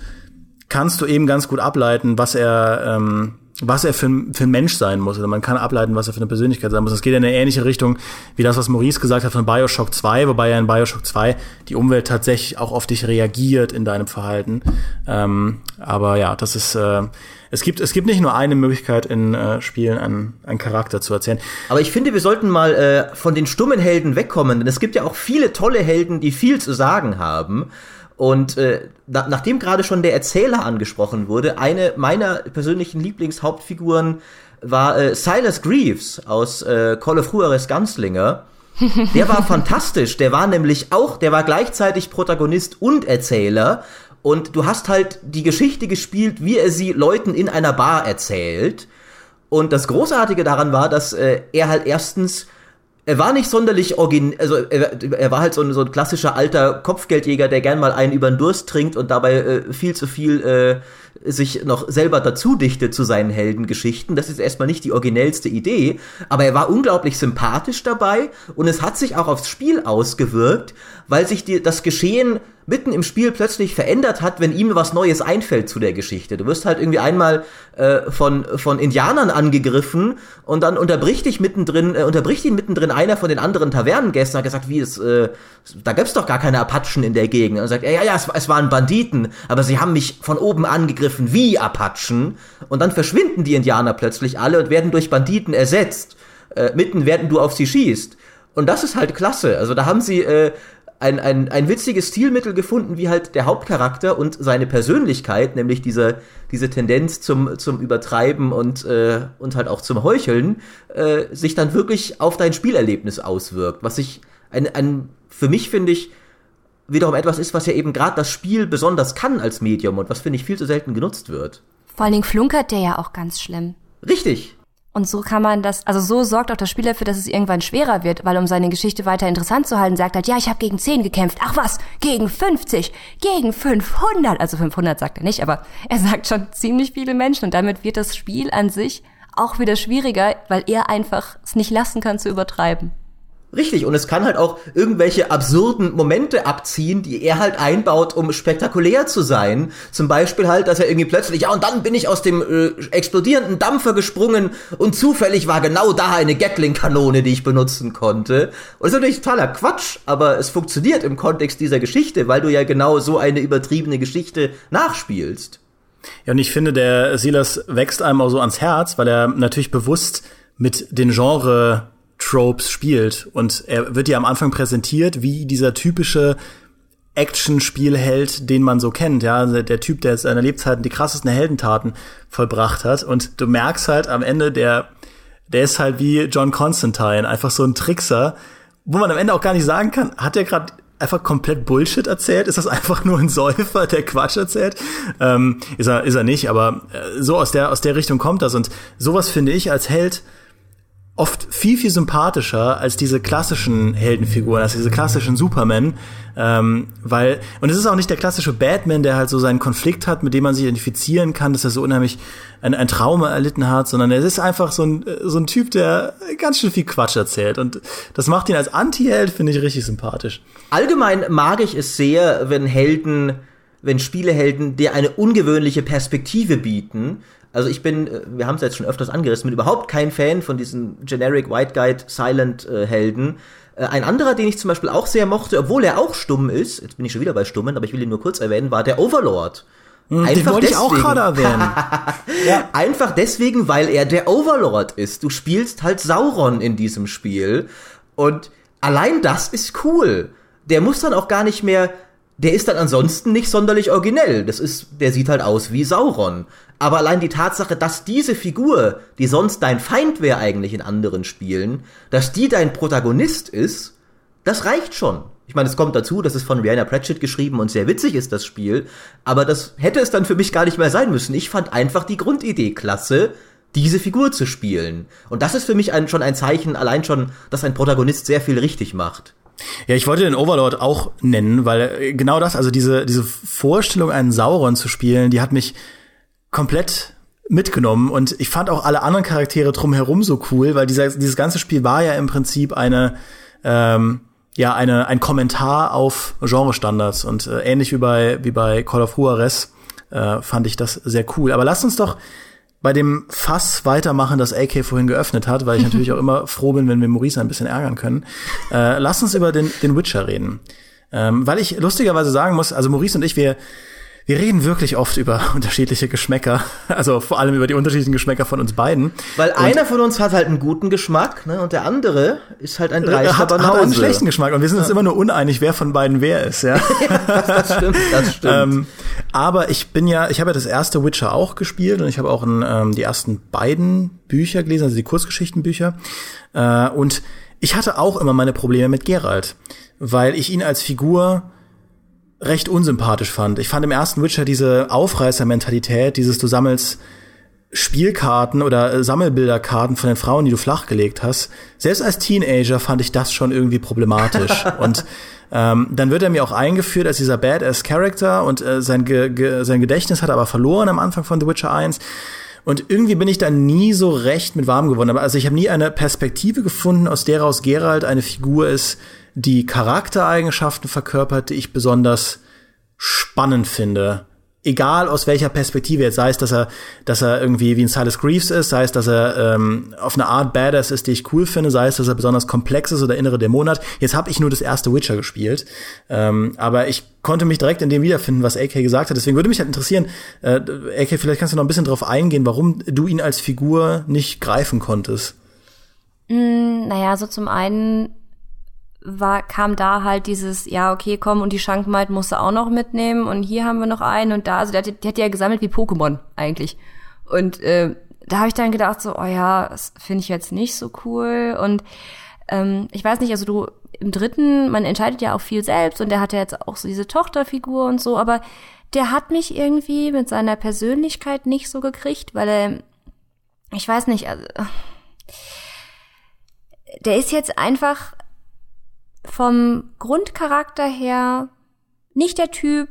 kannst du eben ganz gut ableiten, was er, ähm, was er für, für ein Mensch sein muss. Oder man kann ableiten, was er für eine Persönlichkeit sein muss. Das geht in eine ähnliche Richtung wie das, was Maurice gesagt hat von Bioshock 2, wobei ja in Bioshock 2 die Umwelt tatsächlich auch auf dich reagiert in deinem Verhalten. Ähm, aber ja, das ist äh, es gibt, es gibt nicht nur eine Möglichkeit in äh, Spielen, einen, einen Charakter zu erzählen. Aber ich finde, wir sollten mal äh, von den stummen Helden wegkommen, denn es gibt ja auch viele tolle Helden, die viel zu sagen haben. Und äh, na, nachdem gerade schon der Erzähler angesprochen wurde, eine meiner persönlichen Lieblingshauptfiguren war äh, Silas Greaves aus äh, Call of Juarez Gunslinger. Der war fantastisch. Der war nämlich auch, der war gleichzeitig Protagonist und Erzähler. Und du hast halt die Geschichte gespielt, wie er sie Leuten in einer Bar erzählt. Und das Großartige daran war, dass äh, er halt erstens er war nicht sonderlich origin, also er, er war halt so ein, so ein klassischer alter Kopfgeldjäger, der gern mal einen über den Durst trinkt und dabei äh, viel zu viel äh, sich noch selber dazu dichtet zu seinen Heldengeschichten. Das ist erstmal nicht die originellste Idee, aber er war unglaublich sympathisch dabei und es hat sich auch aufs Spiel ausgewirkt, weil sich die, das Geschehen mitten im Spiel plötzlich verändert hat, wenn ihm was Neues einfällt zu der Geschichte. Du wirst halt irgendwie einmal äh, von, von Indianern angegriffen und dann unterbricht dich mittendrin, äh, unterbricht ihn mittendrin einer von den anderen Tavernengästen, hat gesagt, wie es, äh, da gibt's doch gar keine Apachen in der Gegend. Und sagt, ja, ja, es, es waren Banditen, aber sie haben mich von oben angegriffen wie Apachen. Und dann verschwinden die Indianer plötzlich alle und werden durch Banditen ersetzt, äh, mitten während du auf sie schießt. Und das ist halt klasse. Also da haben sie äh, ein, ein, ein witziges Stilmittel gefunden, wie halt der Hauptcharakter und seine Persönlichkeit, nämlich diese, diese Tendenz zum, zum Übertreiben und, äh, und halt auch zum Heucheln, äh, sich dann wirklich auf dein Spielerlebnis auswirkt. Was ich ein, ein für mich finde ich, wiederum etwas ist, was ja eben gerade das Spiel besonders kann als Medium und was finde ich viel zu selten genutzt wird. Vor allen Dingen flunkert der ja auch ganz schlimm. Richtig. Und so kann man das, also so sorgt auch das Spiel dafür, dass es irgendwann schwerer wird, weil um seine Geschichte weiter interessant zu halten, sagt er, ja, ich habe gegen 10 gekämpft. Ach was, gegen 50, gegen 500. Also 500 sagt er nicht, aber er sagt schon ziemlich viele Menschen und damit wird das Spiel an sich auch wieder schwieriger, weil er einfach es nicht lassen kann zu übertreiben. Richtig, und es kann halt auch irgendwelche absurden Momente abziehen, die er halt einbaut, um spektakulär zu sein. Zum Beispiel halt, dass er irgendwie plötzlich, ja, und dann bin ich aus dem äh, explodierenden Dampfer gesprungen und zufällig war genau da eine Gatling-Kanone, die ich benutzen konnte. Und das ist natürlich totaler Quatsch, aber es funktioniert im Kontext dieser Geschichte, weil du ja genau so eine übertriebene Geschichte nachspielst. Ja, und ich finde, der Silas wächst einem auch so ans Herz, weil er natürlich bewusst mit den Genre Tropes spielt. Und er wird ja am Anfang präsentiert wie dieser typische Action-Spielheld, den man so kennt, ja, der Typ, der seiner Lebzeiten die krassesten Heldentaten vollbracht hat. Und du merkst halt am Ende, der, der ist halt wie John Constantine, einfach so ein Trickser, wo man am Ende auch gar nicht sagen kann, hat der gerade einfach komplett Bullshit erzählt? Ist das einfach nur ein Säufer, der Quatsch erzählt? Ähm, ist er, ist er nicht, aber äh, so aus der, aus der Richtung kommt das. Und sowas finde ich als Held oft viel, viel sympathischer als diese klassischen Heldenfiguren, als diese klassischen Supermen, ähm, weil, und es ist auch nicht der klassische Batman, der halt so seinen Konflikt hat, mit dem man sich identifizieren kann, dass er so unheimlich ein, ein Trauma erlitten hat, sondern er ist einfach so ein, so ein Typ, der ganz schön viel Quatsch erzählt und das macht ihn als Anti-Held, finde ich, richtig sympathisch. Allgemein mag ich es sehr, wenn Helden wenn Spielehelden dir eine ungewöhnliche Perspektive bieten, also ich bin, äh, wir haben es jetzt schon öfters angerissen, bin überhaupt kein Fan von diesen Generic White Guide Silent äh, Helden. Äh, ein anderer, den ich zum Beispiel auch sehr mochte, obwohl er auch stumm ist, jetzt bin ich schon wieder bei Stummen, aber ich will ihn nur kurz erwähnen, war der Overlord. Hm, den wollte ich auch gerade erwähnen. ja. Einfach deswegen, weil er der Overlord ist. Du spielst halt Sauron in diesem Spiel. Und allein das ist cool. Der muss dann auch gar nicht mehr der ist dann ansonsten nicht sonderlich originell. Das ist, der sieht halt aus wie Sauron. Aber allein die Tatsache, dass diese Figur, die sonst dein Feind wäre eigentlich in anderen Spielen, dass die dein Protagonist ist, das reicht schon. Ich meine, es kommt dazu, das ist von Rihanna Pratchett geschrieben und sehr witzig ist das Spiel, aber das hätte es dann für mich gar nicht mehr sein müssen. Ich fand einfach die Grundidee klasse, diese Figur zu spielen. Und das ist für mich ein, schon ein Zeichen, allein schon, dass ein Protagonist sehr viel richtig macht. Ja, ich wollte den Overlord auch nennen, weil äh, genau das, also diese, diese Vorstellung, einen Sauron zu spielen, die hat mich komplett mitgenommen und ich fand auch alle anderen Charaktere drumherum so cool, weil dieser, dieses ganze Spiel war ja im Prinzip eine, ähm, ja, eine, ein Kommentar auf Genrestandards und äh, ähnlich wie bei, wie bei Call of Juarez äh, fand ich das sehr cool. Aber lasst uns doch bei dem Fass weitermachen, das AK vorhin geöffnet hat, weil ich natürlich auch immer froh bin, wenn wir Maurice ein bisschen ärgern können. Äh, lass uns über den, den Witcher reden. Ähm, weil ich lustigerweise sagen muss, also Maurice und ich, wir, wir reden wirklich oft über unterschiedliche Geschmäcker, also vor allem über die unterschiedlichen Geschmäcker von uns beiden. Weil und einer von uns hat halt einen guten Geschmack, ne, und der andere ist halt ein dreister hat, hat einen schlechten Geschmack und wir sind uns immer nur uneinig, wer von beiden wer ist, ja. ja das, stimmt, das stimmt. Ähm, aber ich bin ja, ich habe ja das erste Witcher auch gespielt und ich habe auch ein, ähm, die ersten beiden Bücher gelesen, also die Kurzgeschichtenbücher. Äh, und ich hatte auch immer meine Probleme mit Geralt, weil ich ihn als Figur recht unsympathisch fand. Ich fand im ersten Witcher diese Aufreißer-Mentalität, dieses du sammelst Spielkarten oder äh, Sammelbilderkarten von den Frauen, die du flachgelegt hast. Selbst als Teenager fand ich das schon irgendwie problematisch. und ähm, dann wird er mir auch eingeführt als dieser Badass-Character und äh, sein, Ge Ge sein Gedächtnis hat er aber verloren am Anfang von The Witcher 1. Und irgendwie bin ich da nie so recht mit warm geworden. Aber also ich habe nie eine Perspektive gefunden, aus der aus Geralt eine Figur ist, die Charaktereigenschaften verkörpert, die ich besonders spannend finde. Egal aus welcher Perspektive jetzt, sei es, dass er, dass er irgendwie wie ein Silas Greaves ist, sei es, dass er ähm, auf eine Art Badass ist, die ich cool finde, sei es, dass er besonders komplex ist oder innere Dämonen hat. Jetzt habe ich nur das erste Witcher gespielt, ähm, aber ich konnte mich direkt in dem wiederfinden, was AK gesagt hat. Deswegen würde mich halt interessieren, äh, AK, vielleicht kannst du noch ein bisschen drauf eingehen, warum du ihn als Figur nicht greifen konntest. Mm, naja, so zum einen war, kam da halt dieses, ja, okay, komm, und die Schankmaid musst du auch noch mitnehmen und hier haben wir noch einen und da, also der, der hat ja gesammelt wie Pokémon eigentlich. Und äh, da habe ich dann gedacht, so, oh ja, das finde ich jetzt nicht so cool. Und ähm, ich weiß nicht, also du im dritten, man entscheidet ja auch viel selbst und der hat ja jetzt auch so diese Tochterfigur und so, aber der hat mich irgendwie mit seiner Persönlichkeit nicht so gekriegt, weil er, ich weiß nicht, also, der ist jetzt einfach vom Grundcharakter her nicht der Typ,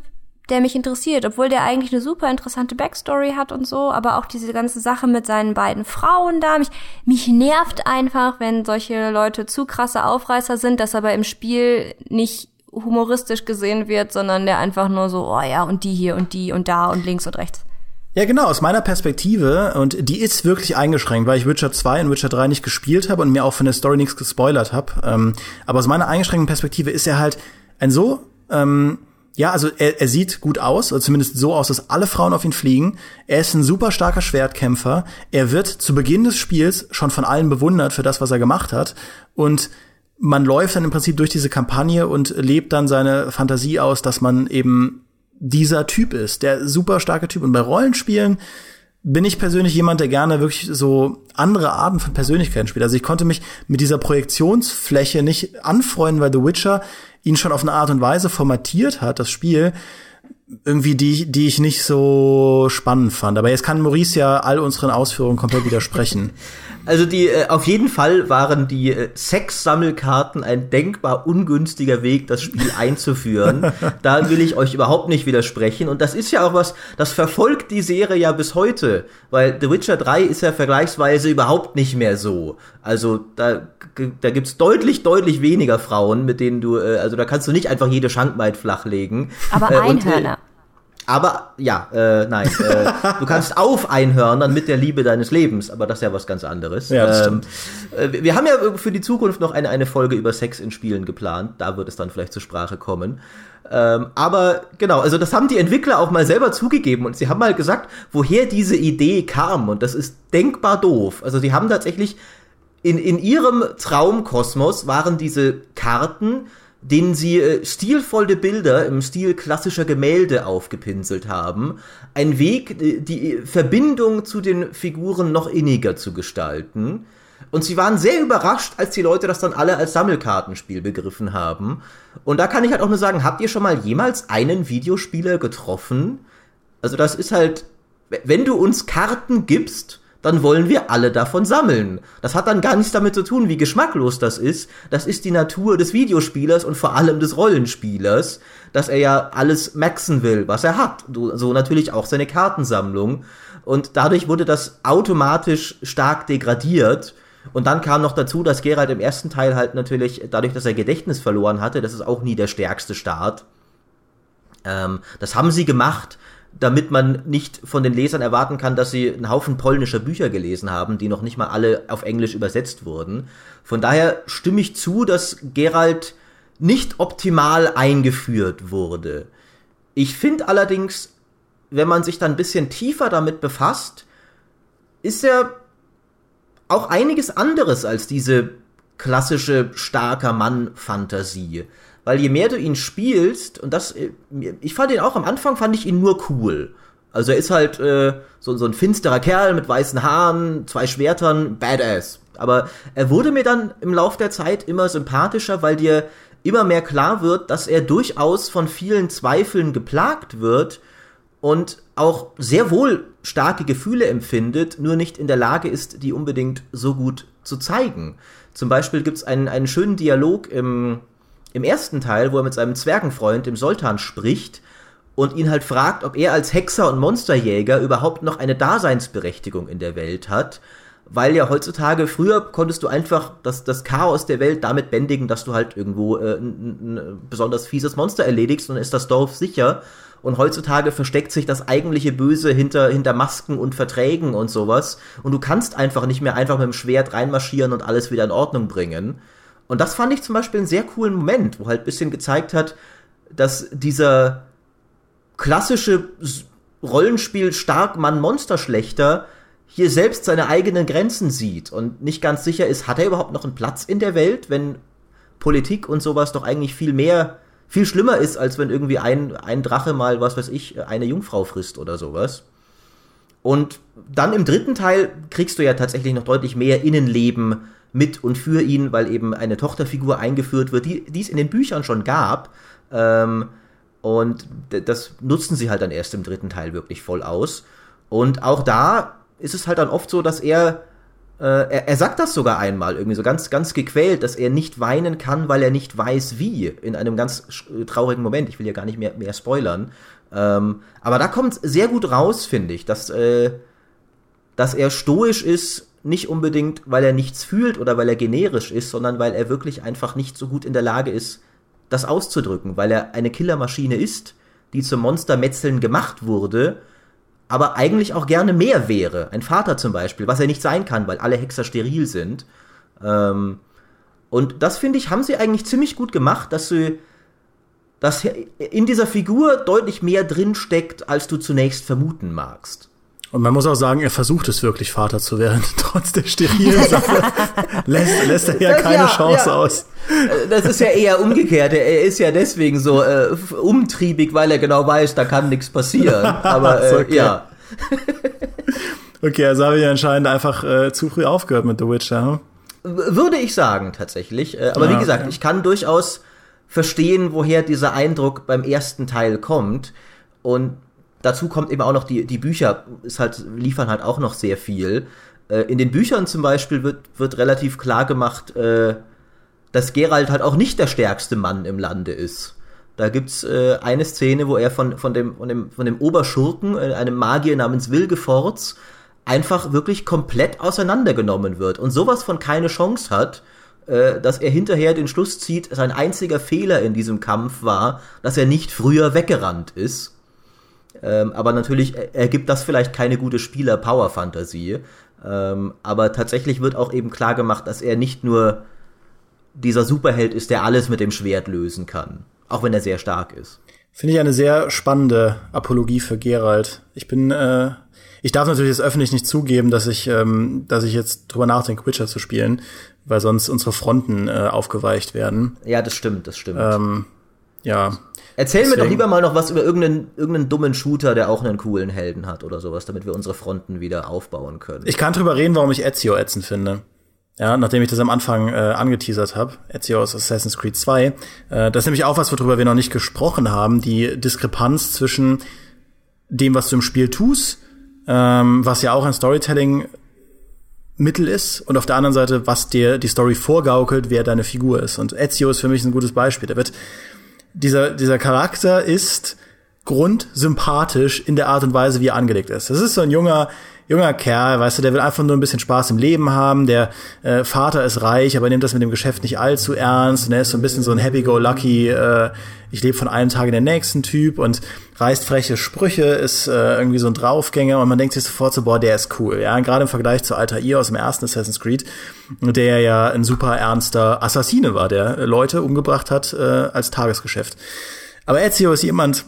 der mich interessiert, obwohl der eigentlich eine super interessante Backstory hat und so, aber auch diese ganze Sache mit seinen beiden Frauen da, mich, mich nervt einfach, wenn solche Leute zu krasse Aufreißer sind, dass aber im Spiel nicht humoristisch gesehen wird, sondern der einfach nur so, oh ja, und die hier und die und da und links und rechts. Ja, genau, aus meiner Perspektive, und die ist wirklich eingeschränkt, weil ich Witcher 2 und Witcher 3 nicht gespielt habe und mir auch von der Story nichts gespoilert habe. Ähm, aber aus meiner eingeschränkten Perspektive ist er halt ein so ähm, ja, also er, er sieht gut aus, zumindest so aus, dass alle Frauen auf ihn fliegen. Er ist ein super starker Schwertkämpfer. Er wird zu Beginn des Spiels schon von allen bewundert für das, was er gemacht hat. Und man läuft dann im Prinzip durch diese Kampagne und lebt dann seine Fantasie aus, dass man eben dieser Typ ist, der super starke Typ. Und bei Rollenspielen bin ich persönlich jemand, der gerne wirklich so andere Arten von Persönlichkeiten spielt. Also ich konnte mich mit dieser Projektionsfläche nicht anfreunden, weil The Witcher ihn schon auf eine Art und Weise formatiert hat, das Spiel, irgendwie die, die ich nicht so spannend fand. Aber jetzt kann Maurice ja all unseren Ausführungen komplett widersprechen. Also die äh, auf jeden Fall waren die äh, Sex-Sammelkarten ein denkbar ungünstiger Weg, das Spiel einzuführen. da will ich euch überhaupt nicht widersprechen. Und das ist ja auch was, das verfolgt die Serie ja bis heute, weil The Witcher 3 ist ja vergleichsweise überhaupt nicht mehr so. Also da, da gibt's deutlich, deutlich weniger Frauen, mit denen du, äh, also da kannst du nicht einfach jede Schankmaid flachlegen. Aber äh, Einhörner. Aber ja, äh, nein, äh, du kannst auf Einhörnern mit der Liebe deines Lebens, aber das ist ja was ganz anderes. Ja, ähm, äh, wir haben ja für die Zukunft noch eine, eine Folge über Sex in Spielen geplant, da wird es dann vielleicht zur Sprache kommen. Ähm, aber genau, also das haben die Entwickler auch mal selber zugegeben und sie haben mal gesagt, woher diese Idee kam und das ist denkbar doof. Also die haben tatsächlich in, in ihrem Traumkosmos waren diese Karten denen sie äh, stilvolle Bilder im Stil klassischer Gemälde aufgepinselt haben. Ein Weg, äh, die Verbindung zu den Figuren noch inniger zu gestalten. Und sie waren sehr überrascht, als die Leute das dann alle als Sammelkartenspiel begriffen haben. Und da kann ich halt auch nur sagen, habt ihr schon mal jemals einen Videospieler getroffen? Also das ist halt, wenn du uns Karten gibst, dann wollen wir alle davon sammeln. Das hat dann gar nichts damit zu tun, wie geschmacklos das ist. Das ist die Natur des Videospielers und vor allem des Rollenspielers, dass er ja alles maxen will, was er hat. So natürlich auch seine Kartensammlung. Und dadurch wurde das automatisch stark degradiert. Und dann kam noch dazu, dass Geralt im ersten Teil halt natürlich, dadurch, dass er Gedächtnis verloren hatte, das ist auch nie der stärkste Start. Ähm, das haben sie gemacht, damit man nicht von den Lesern erwarten kann, dass sie einen Haufen polnischer Bücher gelesen haben, die noch nicht mal alle auf Englisch übersetzt wurden. Von daher stimme ich zu, dass Gerald nicht optimal eingeführt wurde. Ich finde allerdings, wenn man sich dann ein bisschen tiefer damit befasst, ist er auch einiges anderes als diese klassische starker Mann-Fantasie. Weil je mehr du ihn spielst, und das, äh, ich fand ihn auch am Anfang, fand ich ihn nur cool. Also er ist halt äh, so, so ein finsterer Kerl mit weißen Haaren, zwei Schwertern, badass. Aber er wurde mir dann im Lauf der Zeit immer sympathischer, weil dir immer mehr klar wird, dass er durchaus von vielen Zweifeln geplagt wird und auch sehr wohl starke Gefühle empfindet, nur nicht in der Lage ist, die unbedingt so gut zu zeigen. Zum Beispiel gibt's einen, einen schönen Dialog im im ersten Teil, wo er mit seinem Zwergenfreund, dem Sultan, spricht und ihn halt fragt, ob er als Hexer und Monsterjäger überhaupt noch eine Daseinsberechtigung in der Welt hat. Weil ja heutzutage, früher konntest du einfach das, das Chaos der Welt damit bändigen, dass du halt irgendwo äh, ein, ein besonders fieses Monster erledigst und ist das Dorf sicher. Und heutzutage versteckt sich das eigentliche Böse hinter, hinter Masken und Verträgen und sowas. Und du kannst einfach nicht mehr einfach mit dem Schwert reinmarschieren und alles wieder in Ordnung bringen. Und das fand ich zum Beispiel einen sehr coolen Moment, wo halt ein bisschen gezeigt hat, dass dieser klassische Rollenspiel stark Mann-Monster-Schlechter hier selbst seine eigenen Grenzen sieht und nicht ganz sicher ist, hat er überhaupt noch einen Platz in der Welt, wenn Politik und sowas doch eigentlich viel mehr, viel schlimmer ist, als wenn irgendwie ein, ein Drache mal, was weiß ich, eine Jungfrau frisst oder sowas. Und dann im dritten Teil kriegst du ja tatsächlich noch deutlich mehr Innenleben mit und für ihn, weil eben eine Tochterfigur eingeführt wird, die, die es in den Büchern schon gab. Ähm, und das nutzen sie halt dann erst im dritten Teil wirklich voll aus. Und auch da ist es halt dann oft so, dass er Äh, er, er, sagt das sogar einmal, irgendwie so ganz, ganz gequält, dass er nicht weinen kann, weil er nicht weiß wie. In einem ganz traurigen Moment. Ich will ja gar nicht mehr, mehr spoilern. Ähm, aber da kommt sehr gut raus, finde ich, dass, äh, dass er stoisch ist, nicht unbedingt, weil er nichts fühlt oder weil er generisch ist, sondern weil er wirklich einfach nicht so gut in der Lage ist, das auszudrücken, weil er eine Killermaschine ist, die zum Monstermetzeln gemacht wurde, aber eigentlich auch gerne mehr wäre. Ein Vater zum Beispiel, was er nicht sein kann, weil alle Hexer steril sind. Ähm, und das finde ich, haben sie eigentlich ziemlich gut gemacht, dass sie dass in dieser Figur deutlich mehr drin steckt, als du zunächst vermuten magst. Und man muss auch sagen, er versucht es wirklich, Vater zu werden, trotz der sterilen Sache. lässt, lässt er ja keine ja, Chance ja. aus. Das ist ja eher umgekehrt. Er ist ja deswegen so äh, umtriebig, weil er genau weiß, da kann nichts passieren. Aber äh, okay. ja. okay, also habe ich anscheinend einfach äh, zu früh aufgehört mit The Witcher. Würde ich sagen, tatsächlich. Äh, aber ja, wie gesagt, ich kann durchaus verstehen, woher dieser Eindruck beim ersten Teil kommt. Und dazu kommt eben auch noch die, die Bücher, ist halt, liefern halt auch noch sehr viel. Äh, in den Büchern zum Beispiel wird, wird relativ klar gemacht, äh, dass Geralt halt auch nicht der stärkste Mann im Lande ist. Da gibt's äh, eine Szene, wo er von, von, dem, von, dem, von dem Oberschurken, äh, einem Magier namens Wilgefortz, einfach wirklich komplett auseinandergenommen wird und sowas von keine Chance hat äh, dass er hinterher den Schluss zieht, sein einziger Fehler in diesem Kampf war, dass er nicht früher weggerannt ist. Ähm, aber natürlich ergibt das vielleicht keine gute Spieler-Power-Fantasie. Ähm, aber tatsächlich wird auch eben klar gemacht, dass er nicht nur dieser Superheld ist, der alles mit dem Schwert lösen kann. Auch wenn er sehr stark ist. Finde ich eine sehr spannende Apologie für Gerald. Ich bin, äh, ich darf natürlich jetzt öffentlich nicht zugeben, dass ich, ähm, dass ich jetzt drüber nachdenke, Witcher zu spielen weil sonst unsere Fronten äh, aufgeweicht werden. Ja, das stimmt, das stimmt. Ähm, ja. Erzähl Deswegen. mir doch lieber mal noch was über irgendeinen, irgendeinen dummen Shooter, der auch einen coolen Helden hat oder sowas, damit wir unsere Fronten wieder aufbauen können. Ich kann drüber reden, warum ich Ezio ätzend finde. Ja, nachdem ich das am Anfang äh, angeteasert habe, Ezio aus Assassin's Creed 2. Äh, das ist nämlich auch was, worüber wir noch nicht gesprochen haben, die Diskrepanz zwischen dem, was du im Spiel tust, ähm, was ja auch ein Storytelling Mittel ist und auf der anderen Seite, was dir die Story vorgaukelt, wer deine Figur ist. Und Ezio ist für mich ein gutes Beispiel. Der wird, dieser, dieser Charakter ist grundsympathisch in der Art und Weise, wie er angelegt ist. Das ist so ein junger, junger Kerl, weißt du, der will einfach nur ein bisschen Spaß im Leben haben. Der äh, Vater ist reich, aber nimmt das mit dem Geschäft nicht allzu ernst. Und er ist so ein bisschen so ein Happy-Go-Lucky, äh, ich lebe von einem Tag in den nächsten Typ und reißt freche Sprüche, ist äh, irgendwie so ein Draufgänger und man denkt sich sofort so, boah, der ist cool. Ja, gerade im Vergleich zu Altair aus dem ersten Assassin's Creed, der ja ein super ernster Assassine war, der Leute umgebracht hat äh, als Tagesgeschäft. Aber Ezio ist jemand,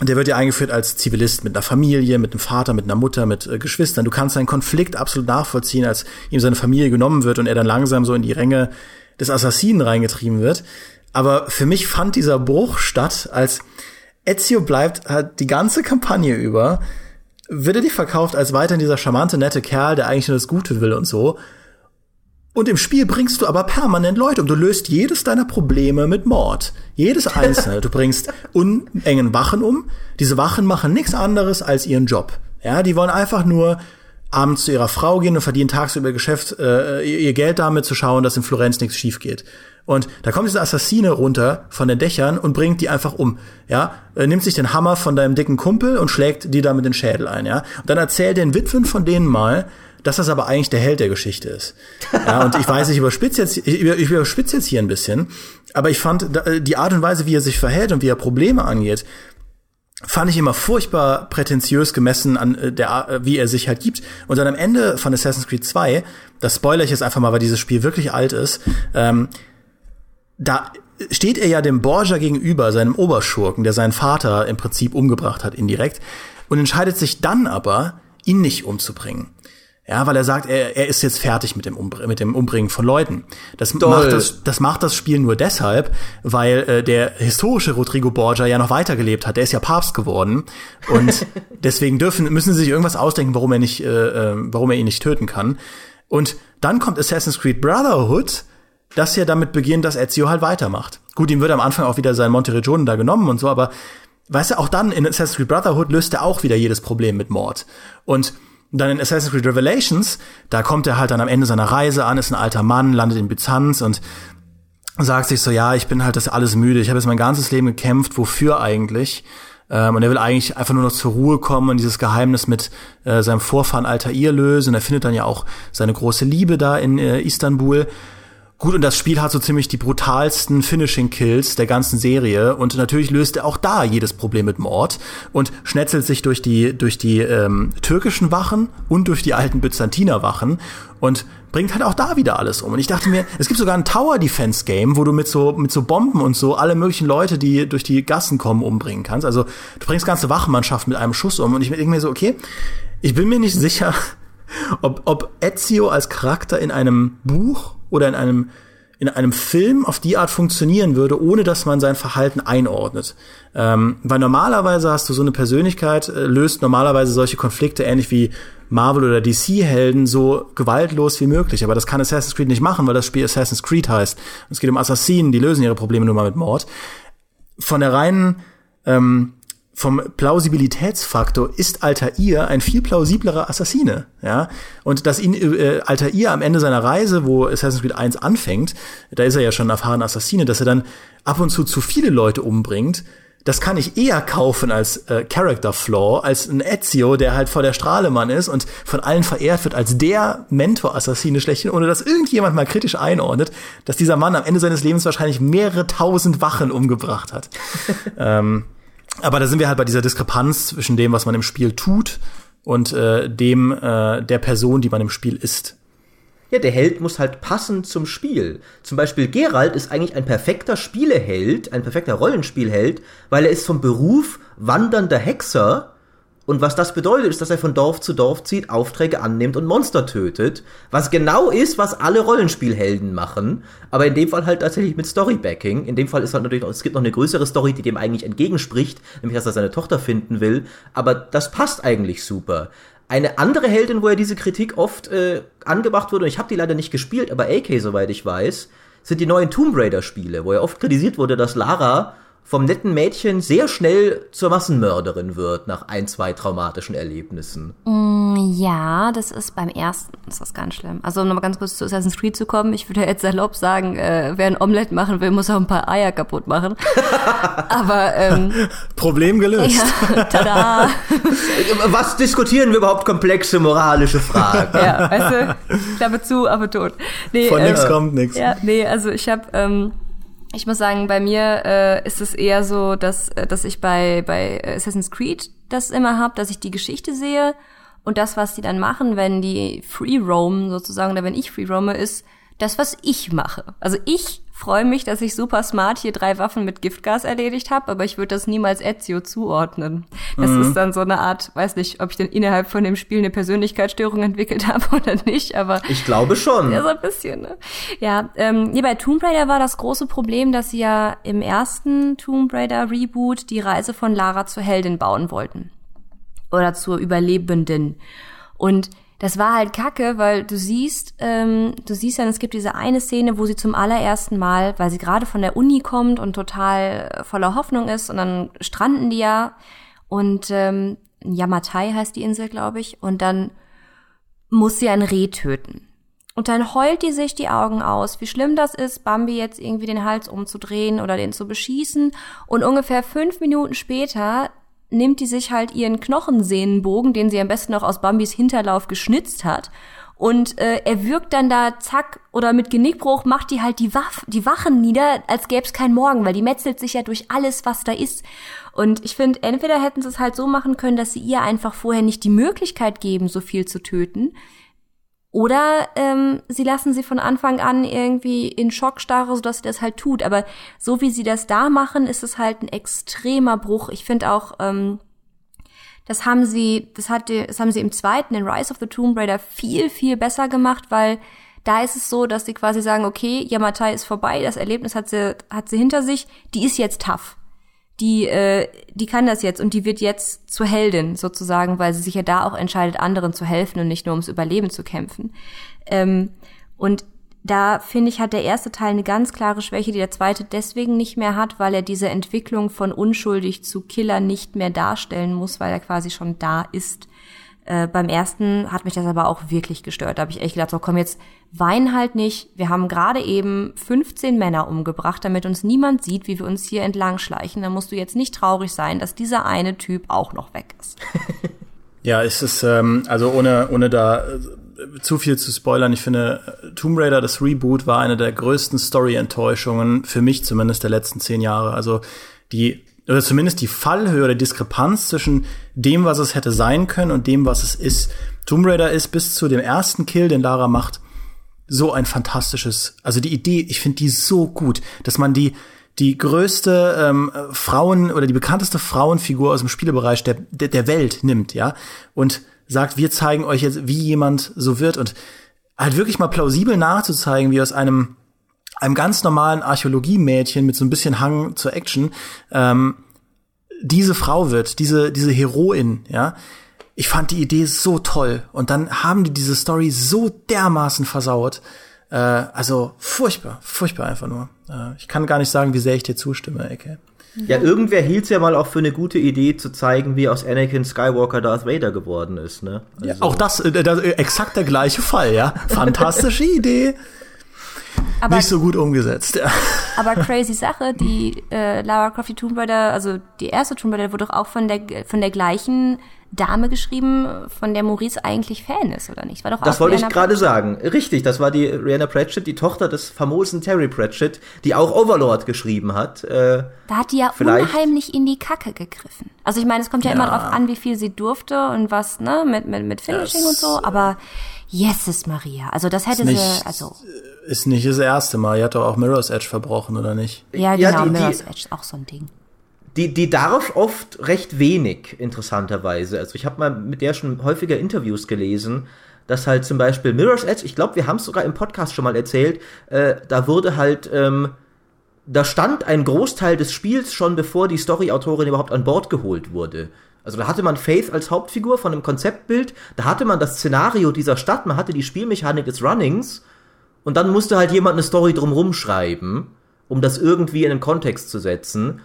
der wird ja eingeführt als Zivilist mit einer Familie, mit einem Vater, mit einer Mutter, mit äh, Geschwistern. Du kannst seinen Konflikt absolut nachvollziehen, als ihm seine Familie genommen wird und er dann langsam so in die Ränge des Assassinen reingetrieben wird. Aber für mich fand dieser Bruch statt, als Ezio bleibt halt die ganze Kampagne über, wird er dich verkauft als weiterhin dieser charmante, nette Kerl, der eigentlich nur das Gute will und so. Und im Spiel bringst du aber permanent Leute um. Du löst jedes deiner Probleme mit Mord. Jedes einzelne. Du bringst unengen Wachen um. Diese Wachen machen nichts anderes als ihren Job. Ja, die wollen einfach nur abends zu ihrer Frau gehen und verdienen tagsüber ihr Geschäft, äh, ihr Geld damit zu schauen, dass in Florenz nichts schief geht. Und da kommt dieser Assassine runter von den Dächern und bringt die einfach um. Ja, er nimmt sich den Hammer von deinem dicken Kumpel und schlägt die da mit den Schädel ein. Ja, und dann erzählt den Witwen von denen mal, dass das aber eigentlich der Held der Geschichte ist. Ja, und ich weiß, ich überspitze jetzt, ich überspitze jetzt hier ein bisschen, aber ich fand die Art und Weise, wie er sich verhält und wie er Probleme angeht, fand ich immer furchtbar prätentiös gemessen an äh, der, äh, wie er sich halt gibt. Und dann am Ende von Assassin's Creed 2, das spoiler ich jetzt einfach mal, weil dieses Spiel wirklich alt ist, ähm, da steht er ja dem Borgia gegenüber, seinem Oberschurken, der seinen Vater im Prinzip umgebracht hat, indirekt, und entscheidet sich dann aber, ihn nicht umzubringen. Ja, weil er sagt, er, er ist jetzt fertig mit dem, Umbr mit dem Umbringen von Leuten. Das macht das, das macht das Spiel nur deshalb, weil äh, der historische Rodrigo Borgia ja noch weitergelebt hat. Der ist ja Papst geworden und deswegen dürfen müssen sie sich irgendwas ausdenken, warum er nicht, äh, äh, warum er ihn nicht töten kann. Und dann kommt Assassin's Creed Brotherhood, das ja damit beginnt, dass Ezio halt weitermacht. Gut, ihm wird am Anfang auch wieder sein Monteregione da genommen und so, aber weißt du, auch dann in Assassin's Creed Brotherhood löst er auch wieder jedes Problem mit Mord. Und dann in Assassin's Creed Revelations, da kommt er halt dann am Ende seiner Reise an, ist ein alter Mann, landet in Byzanz und sagt sich so, ja, ich bin halt das alles müde. Ich habe jetzt mein ganzes Leben gekämpft, wofür eigentlich? Ähm, und er will eigentlich einfach nur noch zur Ruhe kommen und dieses Geheimnis mit äh, seinem Vorfahren Altair lösen. Und er findet dann ja auch seine große Liebe da in äh, Istanbul. Gut, und das Spiel hat so ziemlich die brutalsten Finishing Kills der ganzen Serie und natürlich löst er auch da jedes Problem mit Mord und schnetzelt sich durch die durch die ähm, türkischen Wachen und durch die alten Byzantiner Wachen und bringt halt auch da wieder alles um. Und ich dachte mir, es gibt sogar ein Tower Defense Game, wo du mit so mit so Bomben und so alle möglichen Leute, die durch die Gassen kommen, umbringen kannst. Also du bringst ganze Wachmannschaft mit einem Schuss um und ich denke mir so, okay, ich bin mir nicht sicher, ob, ob Ezio als Charakter in einem Buch oder in einem in einem Film auf die Art funktionieren würde, ohne dass man sein Verhalten einordnet. Ähm, weil normalerweise hast du so eine Persönlichkeit, äh, löst normalerweise solche Konflikte ähnlich wie Marvel oder DC-Helden so gewaltlos wie möglich. Aber das kann Assassin's Creed nicht machen, weil das Spiel Assassin's Creed heißt. Es geht um Assassinen, die lösen ihre Probleme nur mal mit Mord. Von der reinen ähm, vom Plausibilitätsfaktor ist Altair ein viel plausiblerer Assassine, ja. Und dass ihn äh, Altair am Ende seiner Reise, wo Assassin's Creed 1 anfängt, da ist er ja schon ein erfahrener Assassine, dass er dann ab und zu zu viele Leute umbringt, das kann ich eher kaufen als äh, Character Flaw, als ein Ezio, der halt vor der Strahlemann ist und von allen verehrt wird als der Mentor-Assassine schlechthin, ohne dass irgendjemand mal kritisch einordnet, dass dieser Mann am Ende seines Lebens wahrscheinlich mehrere tausend Wachen umgebracht hat. ähm, aber da sind wir halt bei dieser Diskrepanz zwischen dem, was man im Spiel tut und äh, dem äh, der Person, die man im Spiel ist. Ja, der Held muss halt passen zum Spiel. Zum Beispiel Geralt ist eigentlich ein perfekter Spieleheld, ein perfekter Rollenspielheld, weil er ist vom Beruf wandernder Hexer und was das bedeutet, ist, dass er von Dorf zu Dorf zieht, Aufträge annimmt und Monster tötet. Was genau ist, was alle Rollenspielhelden machen. Aber in dem Fall halt tatsächlich mit Storybacking. In dem Fall ist halt natürlich es gibt noch eine größere Story, die dem eigentlich entgegenspricht. Nämlich, dass er seine Tochter finden will. Aber das passt eigentlich super. Eine andere Heldin, wo er diese Kritik oft äh, angebracht wurde, und ich habe die leider nicht gespielt, aber AK, soweit ich weiß, sind die neuen Tomb Raider Spiele, wo er oft kritisiert wurde, dass Lara vom netten Mädchen sehr schnell zur Massenmörderin wird nach ein, zwei traumatischen Erlebnissen. Mm, ja, das ist beim ersten, das ist ganz schlimm. Also um nochmal ganz kurz zu Assassin's Creed zu kommen, ich würde jetzt salopp sagen, äh, wer ein Omelett machen will, muss auch ein paar Eier kaputt machen. Aber ähm, Problem gelöst. Ja, tada. Was diskutieren wir überhaupt komplexe moralische Fragen? ja, weißt du, Klappe zu, aber tot. Nee, Von äh, nix kommt nix. Ja, nee, also ich habe ähm, ich muss sagen, bei mir äh, ist es eher so, dass, äh, dass ich bei, bei Assassin's Creed das immer habe, dass ich die Geschichte sehe und das, was die dann machen, wenn die free roam sozusagen, oder wenn ich free roame, ist das, was ich mache. Also ich freue mich, dass ich super smart hier drei Waffen mit Giftgas erledigt habe, aber ich würde das niemals Ezio zuordnen. Das mhm. ist dann so eine Art, weiß nicht, ob ich denn innerhalb von dem Spiel eine Persönlichkeitsstörung entwickelt habe oder nicht, aber ich glaube schon. Ja, so ein bisschen. Ne? Ja, ähm, nee, bei Tomb Raider war das große Problem, dass sie ja im ersten Tomb Raider Reboot die Reise von Lara zur Heldin bauen wollten oder zur Überlebenden und das war halt kacke, weil du siehst, ähm, du siehst dann, es gibt diese eine Szene, wo sie zum allerersten Mal, weil sie gerade von der Uni kommt und total voller Hoffnung ist, und dann stranden die ja und ähm, Yamatai heißt die Insel, glaube ich, und dann muss sie ein Reh töten. Und dann heult die sich die Augen aus, wie schlimm das ist, Bambi jetzt irgendwie den Hals umzudrehen oder den zu beschießen. Und ungefähr fünf Minuten später nimmt die sich halt ihren Knochensehnenbogen, den sie am besten noch aus Bambis Hinterlauf geschnitzt hat. Und äh, er wirkt dann da, zack, oder mit Genickbruch macht die halt die, Waff, die Wachen nieder, als gäbe es keinen Morgen, weil die metzelt sich ja durch alles, was da ist. Und ich finde, entweder hätten sie es halt so machen können, dass sie ihr einfach vorher nicht die Möglichkeit geben, so viel zu töten, oder ähm, sie lassen sie von Anfang an irgendwie in Schockstarre, sodass sie das halt tut. Aber so wie sie das da machen, ist es halt ein extremer Bruch. Ich finde auch, ähm, das haben sie, das hat, das haben sie im zweiten, in Rise of the Tomb Raider, viel, viel besser gemacht, weil da ist es so, dass sie quasi sagen, okay, Yamatai ist vorbei, das Erlebnis hat sie, hat sie hinter sich, die ist jetzt tough die, äh, die kann das jetzt und die wird jetzt zur Heldin sozusagen, weil sie sich ja da auch entscheidet, anderen zu helfen und nicht nur ums Überleben zu kämpfen. Ähm, und da finde ich, hat der erste Teil eine ganz klare Schwäche, die der zweite deswegen nicht mehr hat, weil er diese Entwicklung von unschuldig zu Killer nicht mehr darstellen muss, weil er quasi schon da ist. Äh, beim ersten hat mich das aber auch wirklich gestört. Da habe ich echt gedacht, so komm jetzt, wein halt nicht. Wir haben gerade eben 15 Männer umgebracht, damit uns niemand sieht, wie wir uns hier entlang schleichen. Da musst du jetzt nicht traurig sein, dass dieser eine Typ auch noch weg ist. ja, es ist, ähm, also ohne, ohne da äh, zu viel zu spoilern, ich finde, Tomb Raider, das Reboot, war eine der größten Story-Enttäuschungen, für mich zumindest der letzten zehn Jahre. Also die oder zumindest die Fallhöhe oder Diskrepanz zwischen dem, was es hätte sein können und dem, was es ist. Tomb Raider ist bis zu dem ersten Kill, den Lara macht, so ein fantastisches, also die Idee, ich finde die so gut, dass man die die größte ähm, Frauen oder die bekannteste Frauenfigur aus dem Spielebereich der, der, der Welt nimmt, ja, und sagt, wir zeigen euch jetzt, wie jemand so wird und halt wirklich mal plausibel nachzuzeigen, wie aus einem einem ganz normalen Archäologie-Mädchen mit so ein bisschen Hang zur Action ähm, diese Frau wird, diese diese Heroin, ja. Ich fand die Idee so toll und dann haben die diese Story so dermaßen versaut. Äh, also furchtbar, furchtbar einfach nur. Äh, ich kann gar nicht sagen, wie sehr ich dir zustimme, Ecke. Ja, irgendwer hielt es ja mal auch für eine gute Idee zu zeigen, wie aus Anakin Skywalker Darth Vader geworden ist, ne? Also. Ja, auch das, äh, das, äh, exakt der gleiche Fall, ja. Fantastische Idee aber, nicht so gut umgesetzt. Ja. Aber crazy Sache, die äh, Lara Croft die Tomb Raider, also die erste Tomb Raider wurde doch auch von der von der gleichen Dame geschrieben, von der Maurice eigentlich Fan ist, oder nicht? War doch das wollte ich gerade sagen. Richtig, das war die Rihanna Pratchett, die Tochter des famosen Terry Pratchett, die auch Overlord geschrieben hat. Äh, da hat die ja unheimlich in die Kacke gegriffen. Also ich meine, es kommt ja, ja, immer drauf an, wie viel sie durfte und was, ne, mit, mit, mit Finishing das, und so, aber Jesus Maria. Also das hätte sie, also. Ist nicht das erste Mal. Die hat doch auch Mirror's Edge verbrochen, oder nicht? Ja, genau, ja, die, Mirror's die, Edge ist auch so ein Ding. Die, die darf oft recht wenig, interessanterweise. Also ich habe mal mit der schon häufiger Interviews gelesen, dass halt zum Beispiel Mirror's Edge, ich glaube, wir haben es sogar im Podcast schon mal erzählt, äh, da wurde halt, ähm, da stand ein Großteil des Spiels schon, bevor die Story-Autorin überhaupt an Bord geholt wurde. Also da hatte man Faith als Hauptfigur von einem Konzeptbild, da hatte man das Szenario dieser Stadt, man hatte die Spielmechanik des Runnings und dann musste halt jemand eine Story drumrum schreiben, um das irgendwie in den Kontext zu setzen.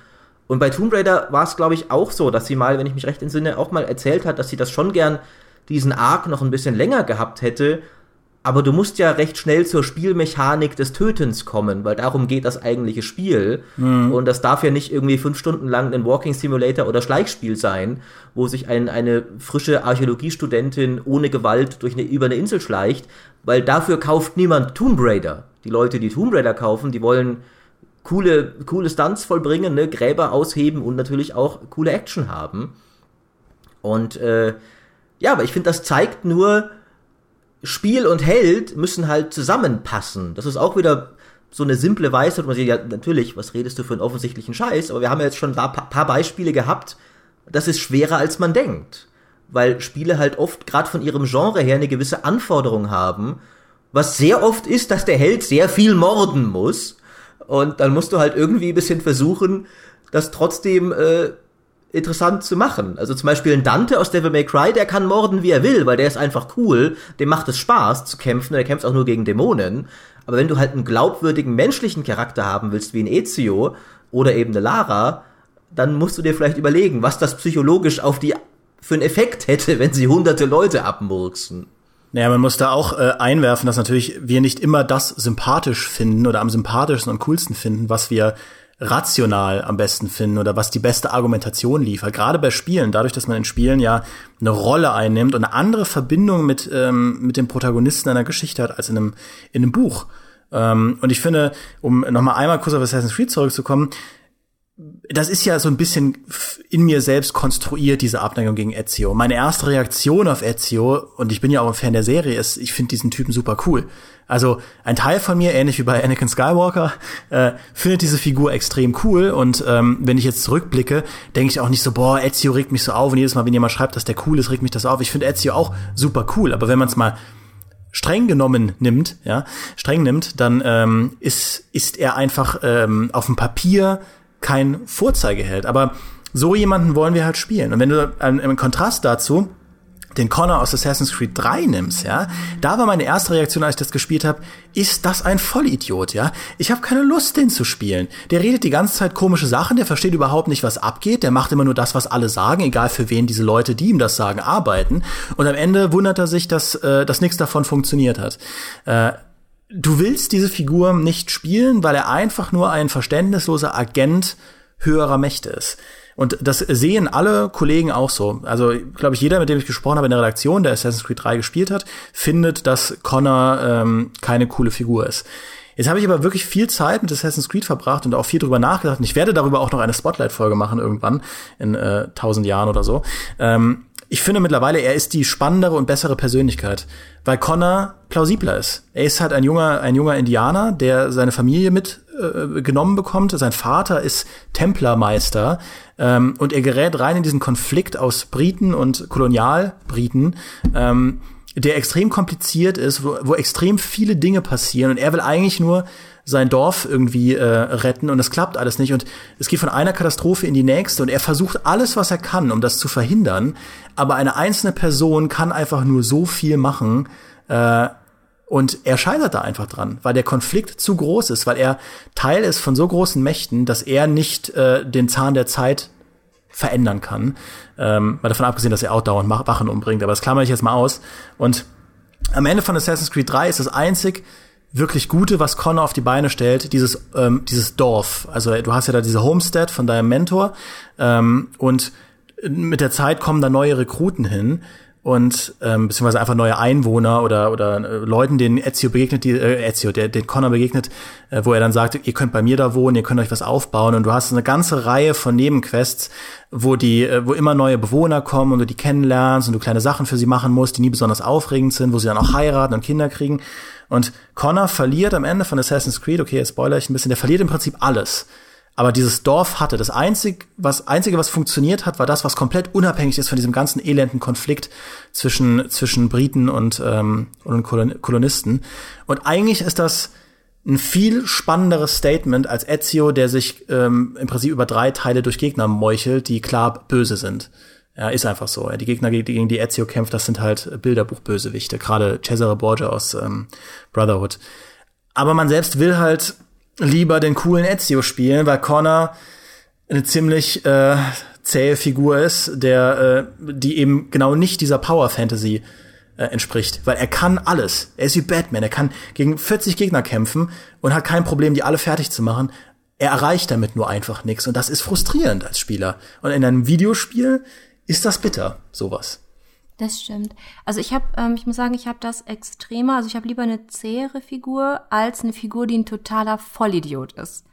Und bei Tomb Raider war es, glaube ich, auch so, dass sie mal, wenn ich mich recht entsinne, auch mal erzählt hat, dass sie das schon gern diesen Arc noch ein bisschen länger gehabt hätte, aber du musst ja recht schnell zur Spielmechanik des Tötens kommen, weil darum geht das eigentliche Spiel. Mhm. Und das darf ja nicht irgendwie fünf Stunden lang ein Walking Simulator oder Schleichspiel sein, wo sich ein, eine frische Archäologiestudentin ohne Gewalt durch eine, über eine Insel schleicht, weil dafür kauft niemand Tomb Raider. Die Leute, die Tomb Raider kaufen, die wollen coole, coole Stunts vollbringen, ne? Gräber ausheben und natürlich auch coole Action haben. Und äh, ja, aber ich finde, das zeigt nur, Spiel und Held müssen halt zusammenpassen. Das ist auch wieder so eine simple Weisheit, man sieht, ja, natürlich, was redest du für einen offensichtlichen Scheiß, aber wir haben ja jetzt schon ein paar Beispiele gehabt, das ist schwerer als man denkt. Weil Spiele halt oft gerade von ihrem Genre her eine gewisse Anforderung haben, was sehr oft ist, dass der Held sehr viel morden muss. Und dann musst du halt irgendwie ein bisschen versuchen, das trotzdem äh, interessant zu machen. Also zum Beispiel ein Dante aus Devil May Cry, der kann morden, wie er will, weil der ist einfach cool, dem macht es Spaß zu kämpfen, der kämpft auch nur gegen Dämonen. Aber wenn du halt einen glaubwürdigen menschlichen Charakter haben willst, wie ein Ezio oder eben eine Lara, dann musst du dir vielleicht überlegen, was das psychologisch auf die für einen Effekt hätte, wenn sie hunderte Leute abmurksen. Naja, man muss da auch äh, einwerfen, dass natürlich wir nicht immer das sympathisch finden oder am sympathischsten und coolsten finden, was wir rational am besten finden oder was die beste Argumentation liefert. Gerade bei Spielen, dadurch, dass man in Spielen ja eine Rolle einnimmt und eine andere Verbindung mit, ähm, mit dem Protagonisten einer Geschichte hat als in einem, in einem Buch. Ähm, und ich finde, um nochmal einmal kurz auf Assassin's Creed zurückzukommen, das ist ja so ein bisschen in mir selbst konstruiert, diese Abneigung gegen Ezio. Meine erste Reaktion auf Ezio, und ich bin ja auch ein Fan der Serie, ist, ich finde diesen Typen super cool. Also ein Teil von mir, ähnlich wie bei Anakin Skywalker, äh, findet diese Figur extrem cool. Und ähm, wenn ich jetzt zurückblicke, denke ich auch nicht so, boah, Ezio regt mich so auf. Und jedes Mal, wenn jemand schreibt, dass der cool ist, regt mich das auf. Ich finde Ezio auch super cool. Aber wenn man es mal streng genommen nimmt, ja, streng nimmt, dann ähm, ist, ist er einfach ähm, auf dem Papier kein Vorzeigeheld. Aber so jemanden wollen wir halt spielen. Und wenn du ähm, im Kontrast dazu den Connor aus Assassin's Creed 3 nimmst, ja, da war meine erste Reaktion, als ich das gespielt habe, ist das ein Vollidiot, ja? Ich habe keine Lust, den zu spielen. Der redet die ganze Zeit komische Sachen, der versteht überhaupt nicht, was abgeht, der macht immer nur das, was alle sagen, egal für wen diese Leute, die ihm das sagen, arbeiten. Und am Ende wundert er sich, dass, äh, dass nichts davon funktioniert hat. Äh, du willst diese Figur nicht spielen, weil er einfach nur ein verständnisloser Agent höherer Mächte ist. Und das sehen alle Kollegen auch so. Also, glaube ich, jeder, mit dem ich gesprochen habe in der Redaktion, der Assassin's Creed 3 gespielt hat, findet, dass Connor ähm, keine coole Figur ist. Jetzt habe ich aber wirklich viel Zeit mit Assassin's Creed verbracht und auch viel drüber nachgedacht. Und ich werde darüber auch noch eine Spotlight-Folge machen irgendwann in äh, tausend Jahren oder so. Ähm, ich finde mittlerweile, er ist die spannendere und bessere Persönlichkeit, weil Connor plausibler ist. Er ist halt ein junger, ein junger Indianer, der seine Familie mitgenommen äh, bekommt. Sein Vater ist Templermeister ähm, und er gerät rein in diesen Konflikt aus Briten und Kolonialbriten. Ähm, der extrem kompliziert ist, wo, wo extrem viele Dinge passieren und er will eigentlich nur sein Dorf irgendwie äh, retten und es klappt alles nicht und es geht von einer Katastrophe in die nächste und er versucht alles, was er kann, um das zu verhindern, aber eine einzelne Person kann einfach nur so viel machen äh, und er scheitert da einfach dran, weil der Konflikt zu groß ist, weil er Teil ist von so großen Mächten, dass er nicht äh, den Zahn der Zeit verändern kann. Ähm, mal davon abgesehen, dass er auch dauernd Wachen umbringt, aber das klammer ich jetzt mal aus. Und am Ende von Assassin's Creed 3 ist das einzig wirklich Gute, was Connor auf die Beine stellt, dieses, ähm, dieses Dorf. Also du hast ja da diese Homestead von deinem Mentor ähm, und mit der Zeit kommen da neue Rekruten hin und ähm, beziehungsweise einfach neue Einwohner oder oder äh, Leuten, denen Ezio begegnet, die äh, Ezio, der den Connor begegnet, äh, wo er dann sagt, ihr könnt bei mir da wohnen, ihr könnt euch was aufbauen. Und du hast eine ganze Reihe von Nebenquests, wo die äh, wo immer neue Bewohner kommen und du die kennenlernst und du kleine Sachen für sie machen musst, die nie besonders aufregend sind, wo sie dann auch heiraten und Kinder kriegen. Und Connor verliert am Ende von Assassin's Creed, okay, jetzt spoiler ich ein bisschen, der verliert im Prinzip alles aber dieses Dorf hatte das einzige, was einzige, was funktioniert hat, war das, was komplett unabhängig ist von diesem ganzen elenden Konflikt zwischen zwischen Briten und ähm, und Kolonisten. Und eigentlich ist das ein viel spannenderes Statement als Ezio, der sich ähm, im Prinzip über drei Teile durch Gegner meuchelt, die klar böse sind. Ja, ist einfach so. Die Gegner, gegen die Ezio kämpft, das sind halt Bilderbuchbösewichte, gerade Cesare Borgia aus ähm, Brotherhood. Aber man selbst will halt lieber den coolen Ezio spielen, weil Connor eine ziemlich äh, zähe Figur ist, der äh, die eben genau nicht dieser Power Fantasy äh, entspricht, weil er kann alles. Er ist wie Batman, er kann gegen 40 Gegner kämpfen und hat kein Problem, die alle fertig zu machen. Er erreicht damit nur einfach nichts und das ist frustrierend als Spieler. Und in einem Videospiel ist das bitter, sowas. Das stimmt. Also ich habe, ähm, ich muss sagen, ich habe das extremer. Also ich habe lieber eine zähere Figur als eine Figur, die ein totaler Vollidiot ist.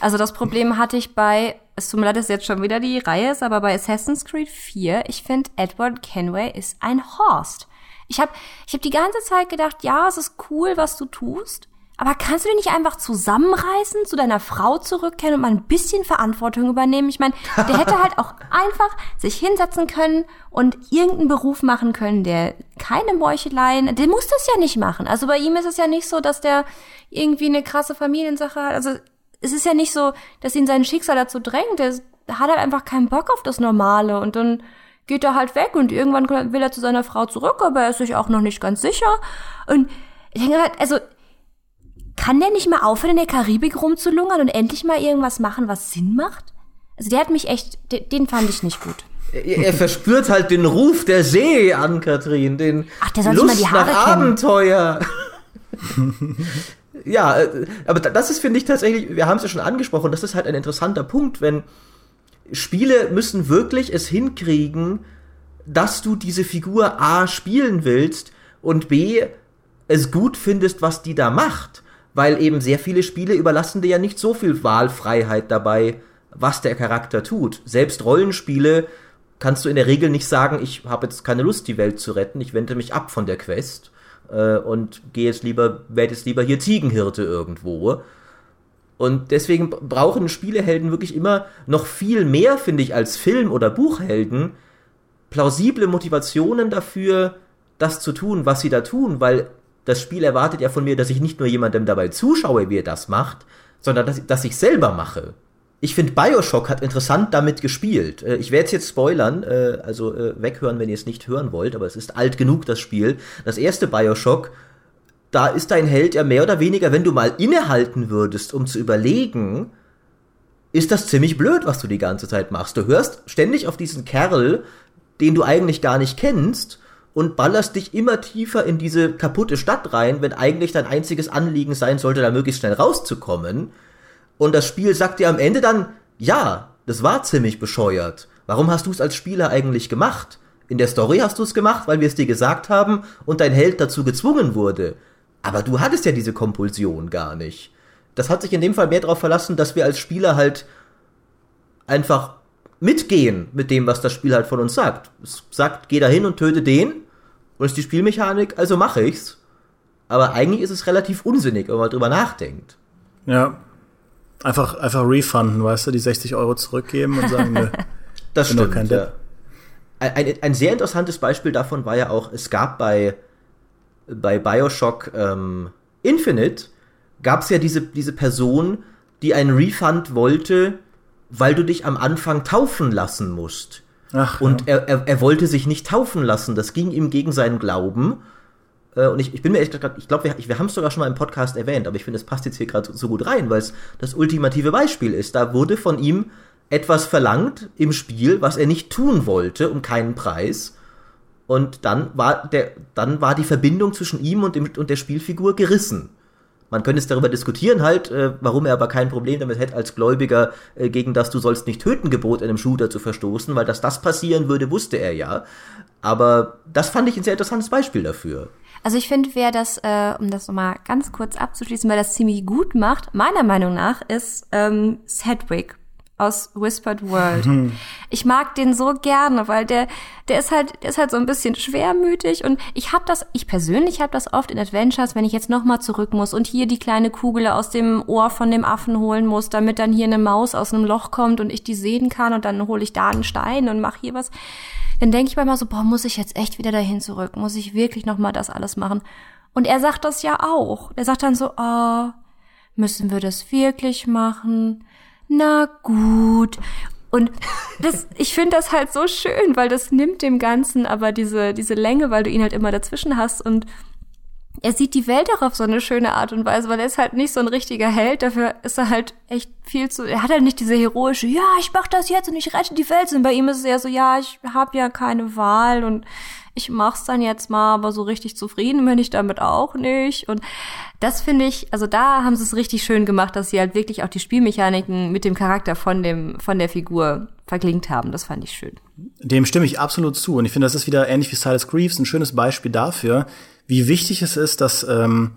Also das Problem hatte ich bei, es tut mir leid, dass jetzt schon wieder die Reihe ist, aber bei Assassin's Creed 4, ich finde, Edward Kenway ist ein Horst. Ich habe ich hab die ganze Zeit gedacht, ja, es ist cool, was du tust, aber kannst du dich nicht einfach zusammenreißen, zu deiner Frau zurückkehren und mal ein bisschen Verantwortung übernehmen? Ich meine, der hätte halt auch einfach sich hinsetzen können und irgendeinen Beruf machen können, der keine Meucheleien, der muss das ja nicht machen. Also bei ihm ist es ja nicht so, dass der irgendwie eine krasse Familiensache hat. Also es ist ja nicht so, dass ihn sein Schicksal dazu drängt. Der hat halt einfach keinen Bock auf das Normale und dann geht er halt weg und irgendwann will er zu seiner Frau zurück, aber er ist sich auch noch nicht ganz sicher. Und ich denke halt, also kann der nicht mal aufhören, in der Karibik rumzulungern und endlich mal irgendwas machen, was Sinn macht? Also der hat mich echt, den, den fand ich nicht gut. Er, er, verspürt halt den Ruf der See an Katrin, den Ach, der soll Lust mal die Haare nach kennen. Abenteuer. ja, äh, aber das ist, finde ich, tatsächlich, wir haben es ja schon angesprochen, das ist halt ein interessanter Punkt, wenn Spiele müssen wirklich es hinkriegen, dass du diese Figur A spielen willst und B es gut findest, was die da macht weil eben sehr viele Spiele überlassen dir ja nicht so viel Wahlfreiheit dabei, was der Charakter tut. Selbst Rollenspiele kannst du in der Regel nicht sagen, ich habe jetzt keine Lust, die Welt zu retten, ich wende mich ab von der Quest äh, und gehe jetzt lieber, werde jetzt lieber hier Ziegenhirte irgendwo. Und deswegen brauchen Spielehelden wirklich immer noch viel mehr, finde ich, als Film- oder Buchhelden, plausible Motivationen dafür, das zu tun, was sie da tun, weil das Spiel erwartet ja von mir, dass ich nicht nur jemandem dabei zuschaue, wie er das macht, sondern dass, dass ich selber mache. ich finde, Bioshock hat interessant damit gespielt. Äh, ich werde es jetzt spoilern, äh, also äh, weghören, wenn ihr es nicht hören wollt, aber es ist alt genug, das Spiel. Das erste Bioshock, da ist dein Held ja mehr oder weniger, wenn du mal innehalten würdest, um zu überlegen, ist das ziemlich blöd, was du die ganze Zeit machst. Du hörst ständig auf diesen Kerl, den du eigentlich gar nicht kennst, und ballerst dich immer tiefer in diese kaputte Stadt rein, wenn eigentlich dein einziges Anliegen sein sollte, da möglichst schnell rauszukommen. Und das Spiel sagt dir am Ende dann, ja, das war ziemlich bescheuert. Warum hast du es als Spieler eigentlich gemacht? In der Story hast du es gemacht, weil wir es dir gesagt haben und dein Held dazu gezwungen wurde. Aber du hattest ja diese Kompulsion gar nicht. Das hat sich in dem Fall mehr darauf verlassen, dass wir als Spieler halt einfach mitgehen mit dem, was das Spiel halt von uns sagt. Es sagt, geh da hin und töte den. Und ist die Spielmechanik, also mache ich's. Aber eigentlich ist es relativ unsinnig, wenn man drüber nachdenkt. Ja. Einfach, einfach refunden, weißt du, die 60 Euro zurückgeben und sagen, nö. das stimmt, kein ja. Ein, ein sehr interessantes Beispiel davon war ja auch, es gab bei, bei Bioshock ähm, Infinite, gab es ja diese, diese Person, die einen Refund wollte, weil du dich am Anfang taufen lassen musst. Ach, und ja. er, er, er wollte sich nicht taufen lassen. Das ging ihm gegen seinen Glauben. Äh, und ich, ich bin mir echt gerade, ich glaube, wir, wir haben es sogar schon mal im Podcast erwähnt, aber ich finde, es passt jetzt hier gerade so, so gut rein, weil es das ultimative Beispiel ist. Da wurde von ihm etwas verlangt im Spiel, was er nicht tun wollte, um keinen Preis. Und dann war der, dann war die Verbindung zwischen ihm und, dem, und der Spielfigur gerissen. Man könnte es darüber diskutieren halt, äh, warum er aber kein Problem damit hätte, als Gläubiger äh, gegen das Du sollst nicht töten Gebot in einem Shooter zu verstoßen, weil dass das passieren würde, wusste er ja. Aber das fand ich ein sehr interessantes Beispiel dafür. Also ich finde, wer das, äh, um das nochmal ganz kurz abzuschließen, wer das ziemlich gut macht, meiner Meinung nach, ist ähm, Sedgwick aus Whispered World. Mhm. Ich mag den so gerne, weil der der ist halt der ist halt so ein bisschen schwermütig und ich habe das ich persönlich habe das oft in Adventures, wenn ich jetzt noch mal zurück muss und hier die kleine Kugel aus dem Ohr von dem Affen holen muss, damit dann hier eine Maus aus einem Loch kommt und ich die sehen kann und dann hole ich da einen Stein und mache hier was. Dann denke ich manchmal so, boah, muss ich jetzt echt wieder dahin zurück? Muss ich wirklich noch mal das alles machen? Und er sagt das ja auch. Er sagt dann so, oh, müssen wir das wirklich machen? Na gut. Und das, ich finde das halt so schön, weil das nimmt dem Ganzen aber diese, diese Länge, weil du ihn halt immer dazwischen hast. Und er sieht die Welt auch auf so eine schöne Art und Weise, weil er ist halt nicht so ein richtiger Held, dafür ist er halt echt viel zu, er hat halt nicht diese heroische, ja, ich mach das jetzt und ich rette die Welt, und bei ihm ist es eher so, ja, ich habe ja keine Wahl. Und ich mach's dann jetzt mal, aber so richtig zufrieden bin ich damit auch nicht und das finde ich, also da haben sie es richtig schön gemacht, dass sie halt wirklich auch die Spielmechaniken mit dem Charakter von dem, von der Figur verklingt haben. Das fand ich schön. Dem stimme ich absolut zu. Und ich finde, das ist wieder ähnlich wie Silas Greaves ein schönes Beispiel dafür, wie wichtig es ist, dass, ähm,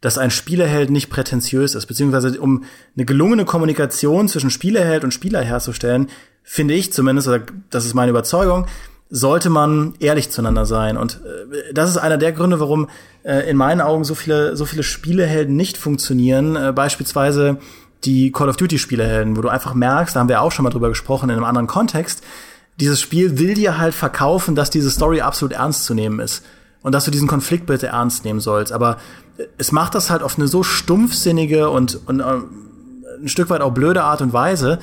dass ein Spielerheld nicht prätentiös ist, beziehungsweise um eine gelungene Kommunikation zwischen Spielerheld und Spieler herzustellen, finde ich zumindest, oder das ist meine Überzeugung, sollte man ehrlich zueinander sein. Und äh, das ist einer der Gründe, warum äh, in meinen Augen so viele, so viele Spielehelden nicht funktionieren. Äh, beispielsweise die Call of Duty Spielehelden, wo du einfach merkst, da haben wir auch schon mal drüber gesprochen in einem anderen Kontext, dieses Spiel will dir halt verkaufen, dass diese Story absolut ernst zu nehmen ist. Und dass du diesen Konflikt bitte ernst nehmen sollst. Aber es macht das halt auf eine so stumpfsinnige und, und äh, ein Stück weit auch blöde Art und Weise,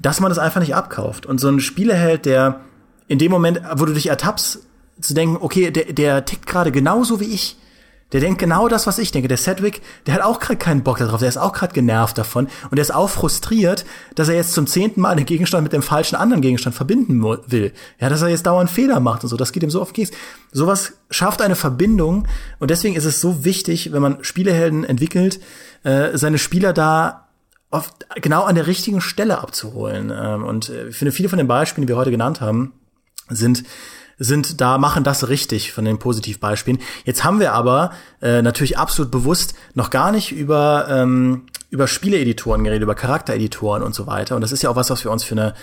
dass man das einfach nicht abkauft. Und so ein Spieleheld, der in dem Moment, wo du dich ertappst, zu denken, okay, der, der tickt gerade genauso wie ich. Der denkt genau das, was ich denke. Der Sedwick, der hat auch gerade keinen Bock darauf. Der ist auch gerade genervt davon. Und der ist auch frustriert, dass er jetzt zum zehnten Mal den Gegenstand mit dem falschen anderen Gegenstand verbinden will. Ja, dass er jetzt dauernd Fehler macht und so. Das geht ihm so auf Keks. Sowas schafft eine Verbindung. Und deswegen ist es so wichtig, wenn man Spielehelden entwickelt, äh, seine Spieler da oft genau an der richtigen Stelle abzuholen. Ähm, und äh, ich finde, viele von den Beispielen, die wir heute genannt haben, sind sind da, machen das richtig von den Positivbeispielen. Jetzt haben wir aber äh, natürlich absolut bewusst noch gar nicht über, ähm, über Spieleeditoren geredet, über Charaktereditoren und so weiter. Und das ist ja auch was, was wir uns für eine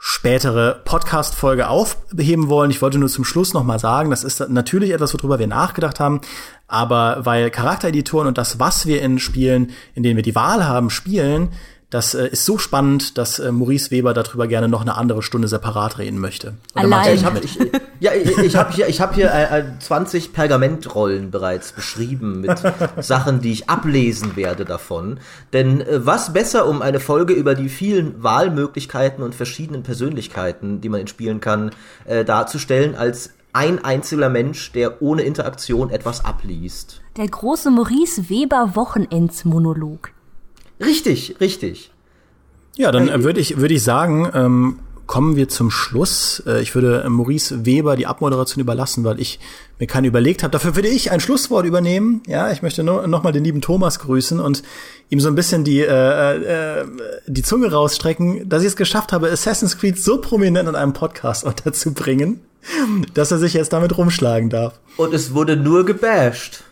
spätere Podcast-Folge aufheben wollen. Ich wollte nur zum Schluss noch mal sagen, das ist natürlich etwas, worüber wir nachgedacht haben, aber weil Charaktereditoren und das, was wir in Spielen, in denen wir die Wahl haben, spielen, das äh, ist so spannend, dass äh, Maurice Weber darüber gerne noch eine andere Stunde separat reden möchte. Allein. Ich habe ich, ja, ich, ich hab hier, ich hab hier äh, 20 Pergamentrollen bereits beschrieben mit Sachen, die ich ablesen werde davon. Denn äh, was besser, um eine Folge über die vielen Wahlmöglichkeiten und verschiedenen Persönlichkeiten, die man spielen kann, äh, darzustellen, als ein einzelner Mensch, der ohne Interaktion etwas abliest. Der große Maurice Weber Wochenendsmonolog. Richtig, richtig. Ja, dann äh, würde ich, würde ich sagen, ähm, kommen wir zum Schluss. Äh, ich würde Maurice Weber die Abmoderation überlassen, weil ich mir keine überlegt habe. Dafür würde ich ein Schlusswort übernehmen. Ja, ich möchte nur noch mal den lieben Thomas grüßen und ihm so ein bisschen die äh, äh, die Zunge rausstrecken, dass ich es geschafft habe, Assassin's Creed so prominent in einem Podcast unterzubringen, dass er sich jetzt damit rumschlagen darf. Und es wurde nur gebasht.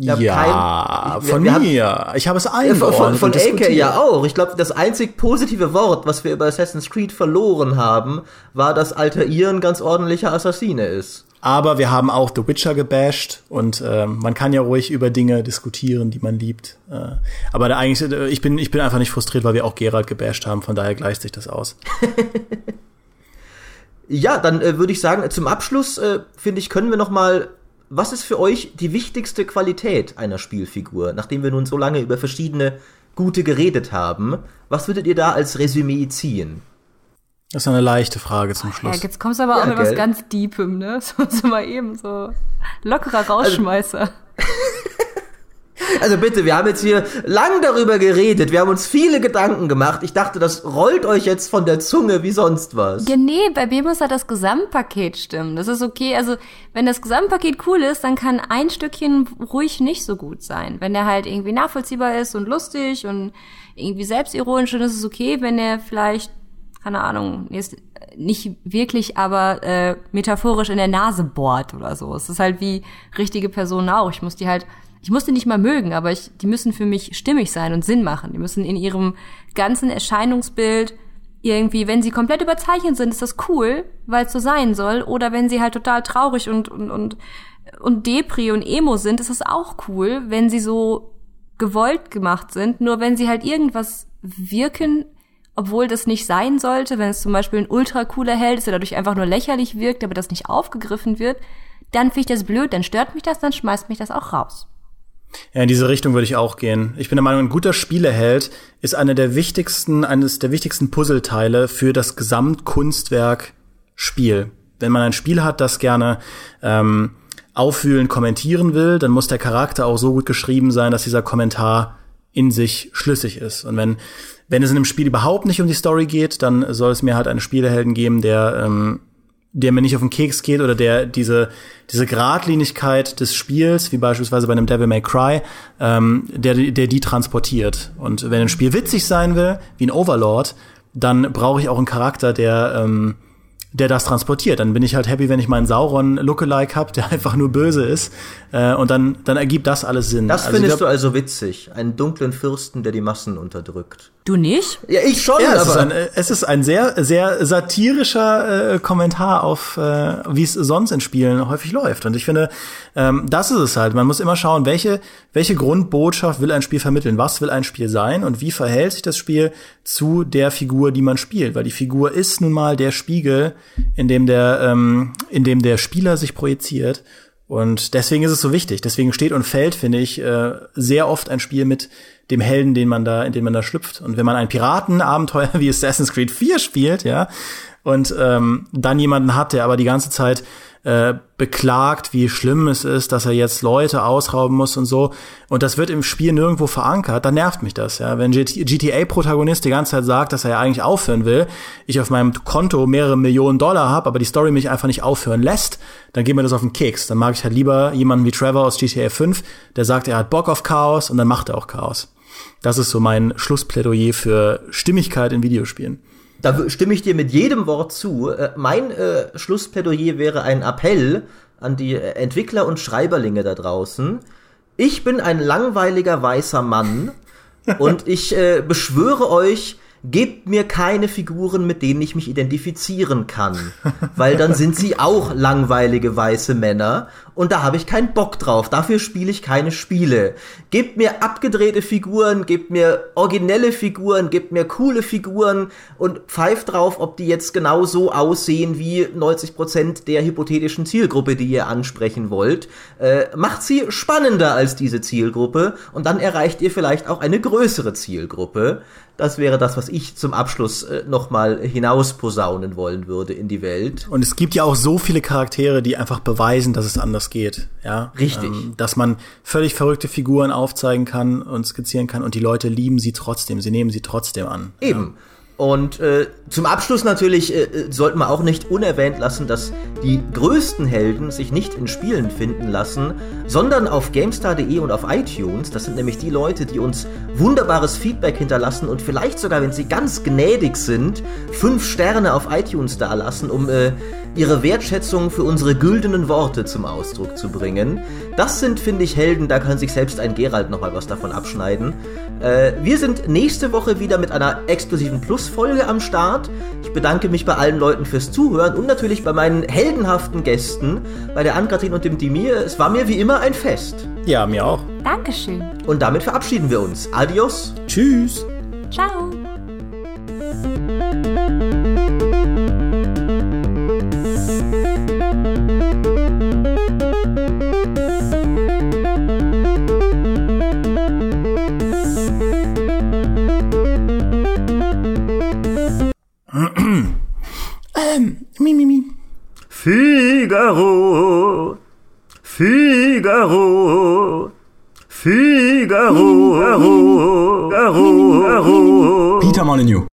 Ja, kein, von wir, mir. Haben, ich habe es eingeordnet. Von, von AK ja auch. Ich glaube, das einzig positive Wort, was wir über Assassin's Creed verloren haben, war, dass Alter Ian ganz ordentlicher Assassine ist. Aber wir haben auch The Witcher gebasht und äh, man kann ja ruhig über Dinge diskutieren, die man liebt. Äh, aber da eigentlich, äh, ich bin, ich bin einfach nicht frustriert, weil wir auch Gerald gebasht haben. Von daher gleicht sich das aus. ja, dann äh, würde ich sagen, zum Abschluss äh, finde ich, können wir noch mal was ist für euch die wichtigste Qualität einer Spielfigur, nachdem wir nun so lange über verschiedene gute geredet haben? Was würdet ihr da als Resümee ziehen? Das ist eine leichte Frage zum Schluss. Ja, jetzt kommst du aber auch ja, mit was ganz Deepem, ne? So, so mal eben so lockerer also Rausschmeißer. Also, also bitte, wir haben jetzt hier lang darüber geredet, wir haben uns viele Gedanken gemacht. Ich dachte, das rollt euch jetzt von der Zunge wie sonst was. Ja, nee, bei mir muss ja das Gesamtpaket stimmen. Das ist okay. Also, wenn das Gesamtpaket cool ist, dann kann ein Stückchen ruhig nicht so gut sein. Wenn der halt irgendwie nachvollziehbar ist und lustig und irgendwie selbstironisch, dann ist es okay, wenn er vielleicht keine Ahnung, nicht wirklich, aber äh, metaphorisch in der Nase bohrt oder so. Es ist halt wie richtige Personen auch. Ich muss die halt ich muss die nicht mal mögen, aber ich, die müssen für mich stimmig sein und Sinn machen. Die müssen in ihrem ganzen Erscheinungsbild irgendwie, wenn sie komplett überzeichnet sind, ist das cool, weil es so sein soll. Oder wenn sie halt total traurig und, und, und, und Depri und Emo sind, ist das auch cool, wenn sie so gewollt gemacht sind. Nur wenn sie halt irgendwas wirken, obwohl das nicht sein sollte, wenn es zum Beispiel ein ultra cooler Held ist, der dadurch einfach nur lächerlich wirkt, aber das nicht aufgegriffen wird, dann finde ich das blöd, dann stört mich das, dann schmeißt mich das auch raus. Ja, in diese Richtung würde ich auch gehen. Ich bin der Meinung, ein guter Spieleheld ist einer der wichtigsten, eines der wichtigsten Puzzleteile für das Gesamtkunstwerk Spiel. Wenn man ein Spiel hat, das gerne ähm, aufwühlen, kommentieren will, dann muss der Charakter auch so gut geschrieben sein, dass dieser Kommentar in sich schlüssig ist. Und wenn, wenn es in einem Spiel überhaupt nicht um die Story geht, dann soll es mir halt einen Spielehelden geben, der ähm, der mir nicht auf den Keks geht oder der diese diese Gradlinigkeit des Spiels, wie beispielsweise bei einem Devil May Cry, ähm, der der die transportiert. Und wenn ein Spiel witzig sein will, wie ein Overlord, dann brauche ich auch einen Charakter, der ähm, der das transportiert. Dann bin ich halt happy, wenn ich meinen Sauron Lookalike hab, der einfach nur böse ist. Äh, und dann, dann ergibt das alles Sinn. Das also findest glaub, du also witzig. Einen dunklen Fürsten, der die Massen unterdrückt. Du nicht? Ja, ich schon. Ja, es, Ist ein, es ist ein sehr, sehr satirischer äh, Kommentar auf, äh, wie es sonst in Spielen häufig läuft. Und ich finde, ähm, das ist es halt. Man muss immer schauen, welche, welche Grundbotschaft will ein Spiel vermitteln? Was will ein Spiel sein? Und wie verhält sich das Spiel zu der Figur, die man spielt? Weil die Figur ist nun mal der Spiegel, in dem der, ähm, in dem der Spieler sich projiziert. Und deswegen ist es so wichtig. Deswegen steht und fällt, finde ich, äh, sehr oft ein Spiel mit dem Helden, den man da, in den man da schlüpft. Und wenn man ein Piratenabenteuer wie Assassin's Creed 4 spielt, ja, und ähm, dann jemanden hat, der aber die ganze Zeit äh, beklagt, wie schlimm es ist, dass er jetzt Leute ausrauben muss und so. Und das wird im Spiel nirgendwo verankert, dann nervt mich das, ja. Wenn GTA-Protagonist die ganze Zeit sagt, dass er ja eigentlich aufhören will, ich auf meinem Konto mehrere Millionen Dollar habe, aber die Story mich einfach nicht aufhören lässt, dann geht mir das auf den Keks. Dann mag ich halt lieber jemanden wie Trevor aus GTA 5, der sagt, er hat Bock auf Chaos und dann macht er auch Chaos. Das ist so mein Schlussplädoyer für Stimmigkeit in Videospielen. Da stimme ich dir mit jedem Wort zu. Äh, mein äh, Schlussplädoyer wäre ein Appell an die äh, Entwickler und Schreiberlinge da draußen. Ich bin ein langweiliger weißer Mann und ich äh, beschwöre euch, gebt mir keine Figuren, mit denen ich mich identifizieren kann, weil dann sind sie auch langweilige weiße Männer und da habe ich keinen Bock drauf. Dafür spiele ich keine Spiele. Gebt mir abgedrehte Figuren, gebt mir originelle Figuren, gebt mir coole Figuren und pfeift drauf, ob die jetzt genau so aussehen wie 90% der hypothetischen Zielgruppe, die ihr ansprechen wollt. Äh, macht sie spannender als diese Zielgruppe und dann erreicht ihr vielleicht auch eine größere Zielgruppe. Das wäre das, was ich zum Abschluss äh, nochmal hinaus posaunen wollen würde in die Welt. Und es gibt ja auch so viele Charaktere, die einfach beweisen, dass es anders geht. Ja, richtig. Ähm, dass man völlig verrückte Figuren aufzeigen kann und skizzieren kann und die Leute lieben sie trotzdem, sie nehmen sie trotzdem an. Eben. Ja. Und äh, zum Abschluss natürlich äh, äh, sollten wir auch nicht unerwähnt lassen, dass die größten Helden sich nicht in Spielen finden lassen, sondern auf GameStar.de und auf iTunes. Das sind nämlich die Leute, die uns wunderbares Feedback hinterlassen und vielleicht sogar, wenn sie ganz gnädig sind, fünf Sterne auf iTunes dalassen, um äh, ihre Wertschätzung für unsere güldenen Worte zum Ausdruck zu bringen. Das sind, finde ich, Helden, da kann sich selbst ein Gerald nochmal was davon abschneiden. Äh, wir sind nächste Woche wieder mit einer exklusiven Plus-Folge am Start. Ich bedanke mich bei allen Leuten fürs Zuhören und natürlich bei meinen heldenhaften Gästen, bei der Ann-Kathrin und dem Dimir. Es war mir wie immer ein Fest. Ja, mir auch. Dankeschön. Und damit verabschieden wir uns. Adios. Tschüss. Ciao. Ähm, mi, mi, mi. Figaro, Figaro, Figaro, Figaro, Figaro. Peter Molyneux.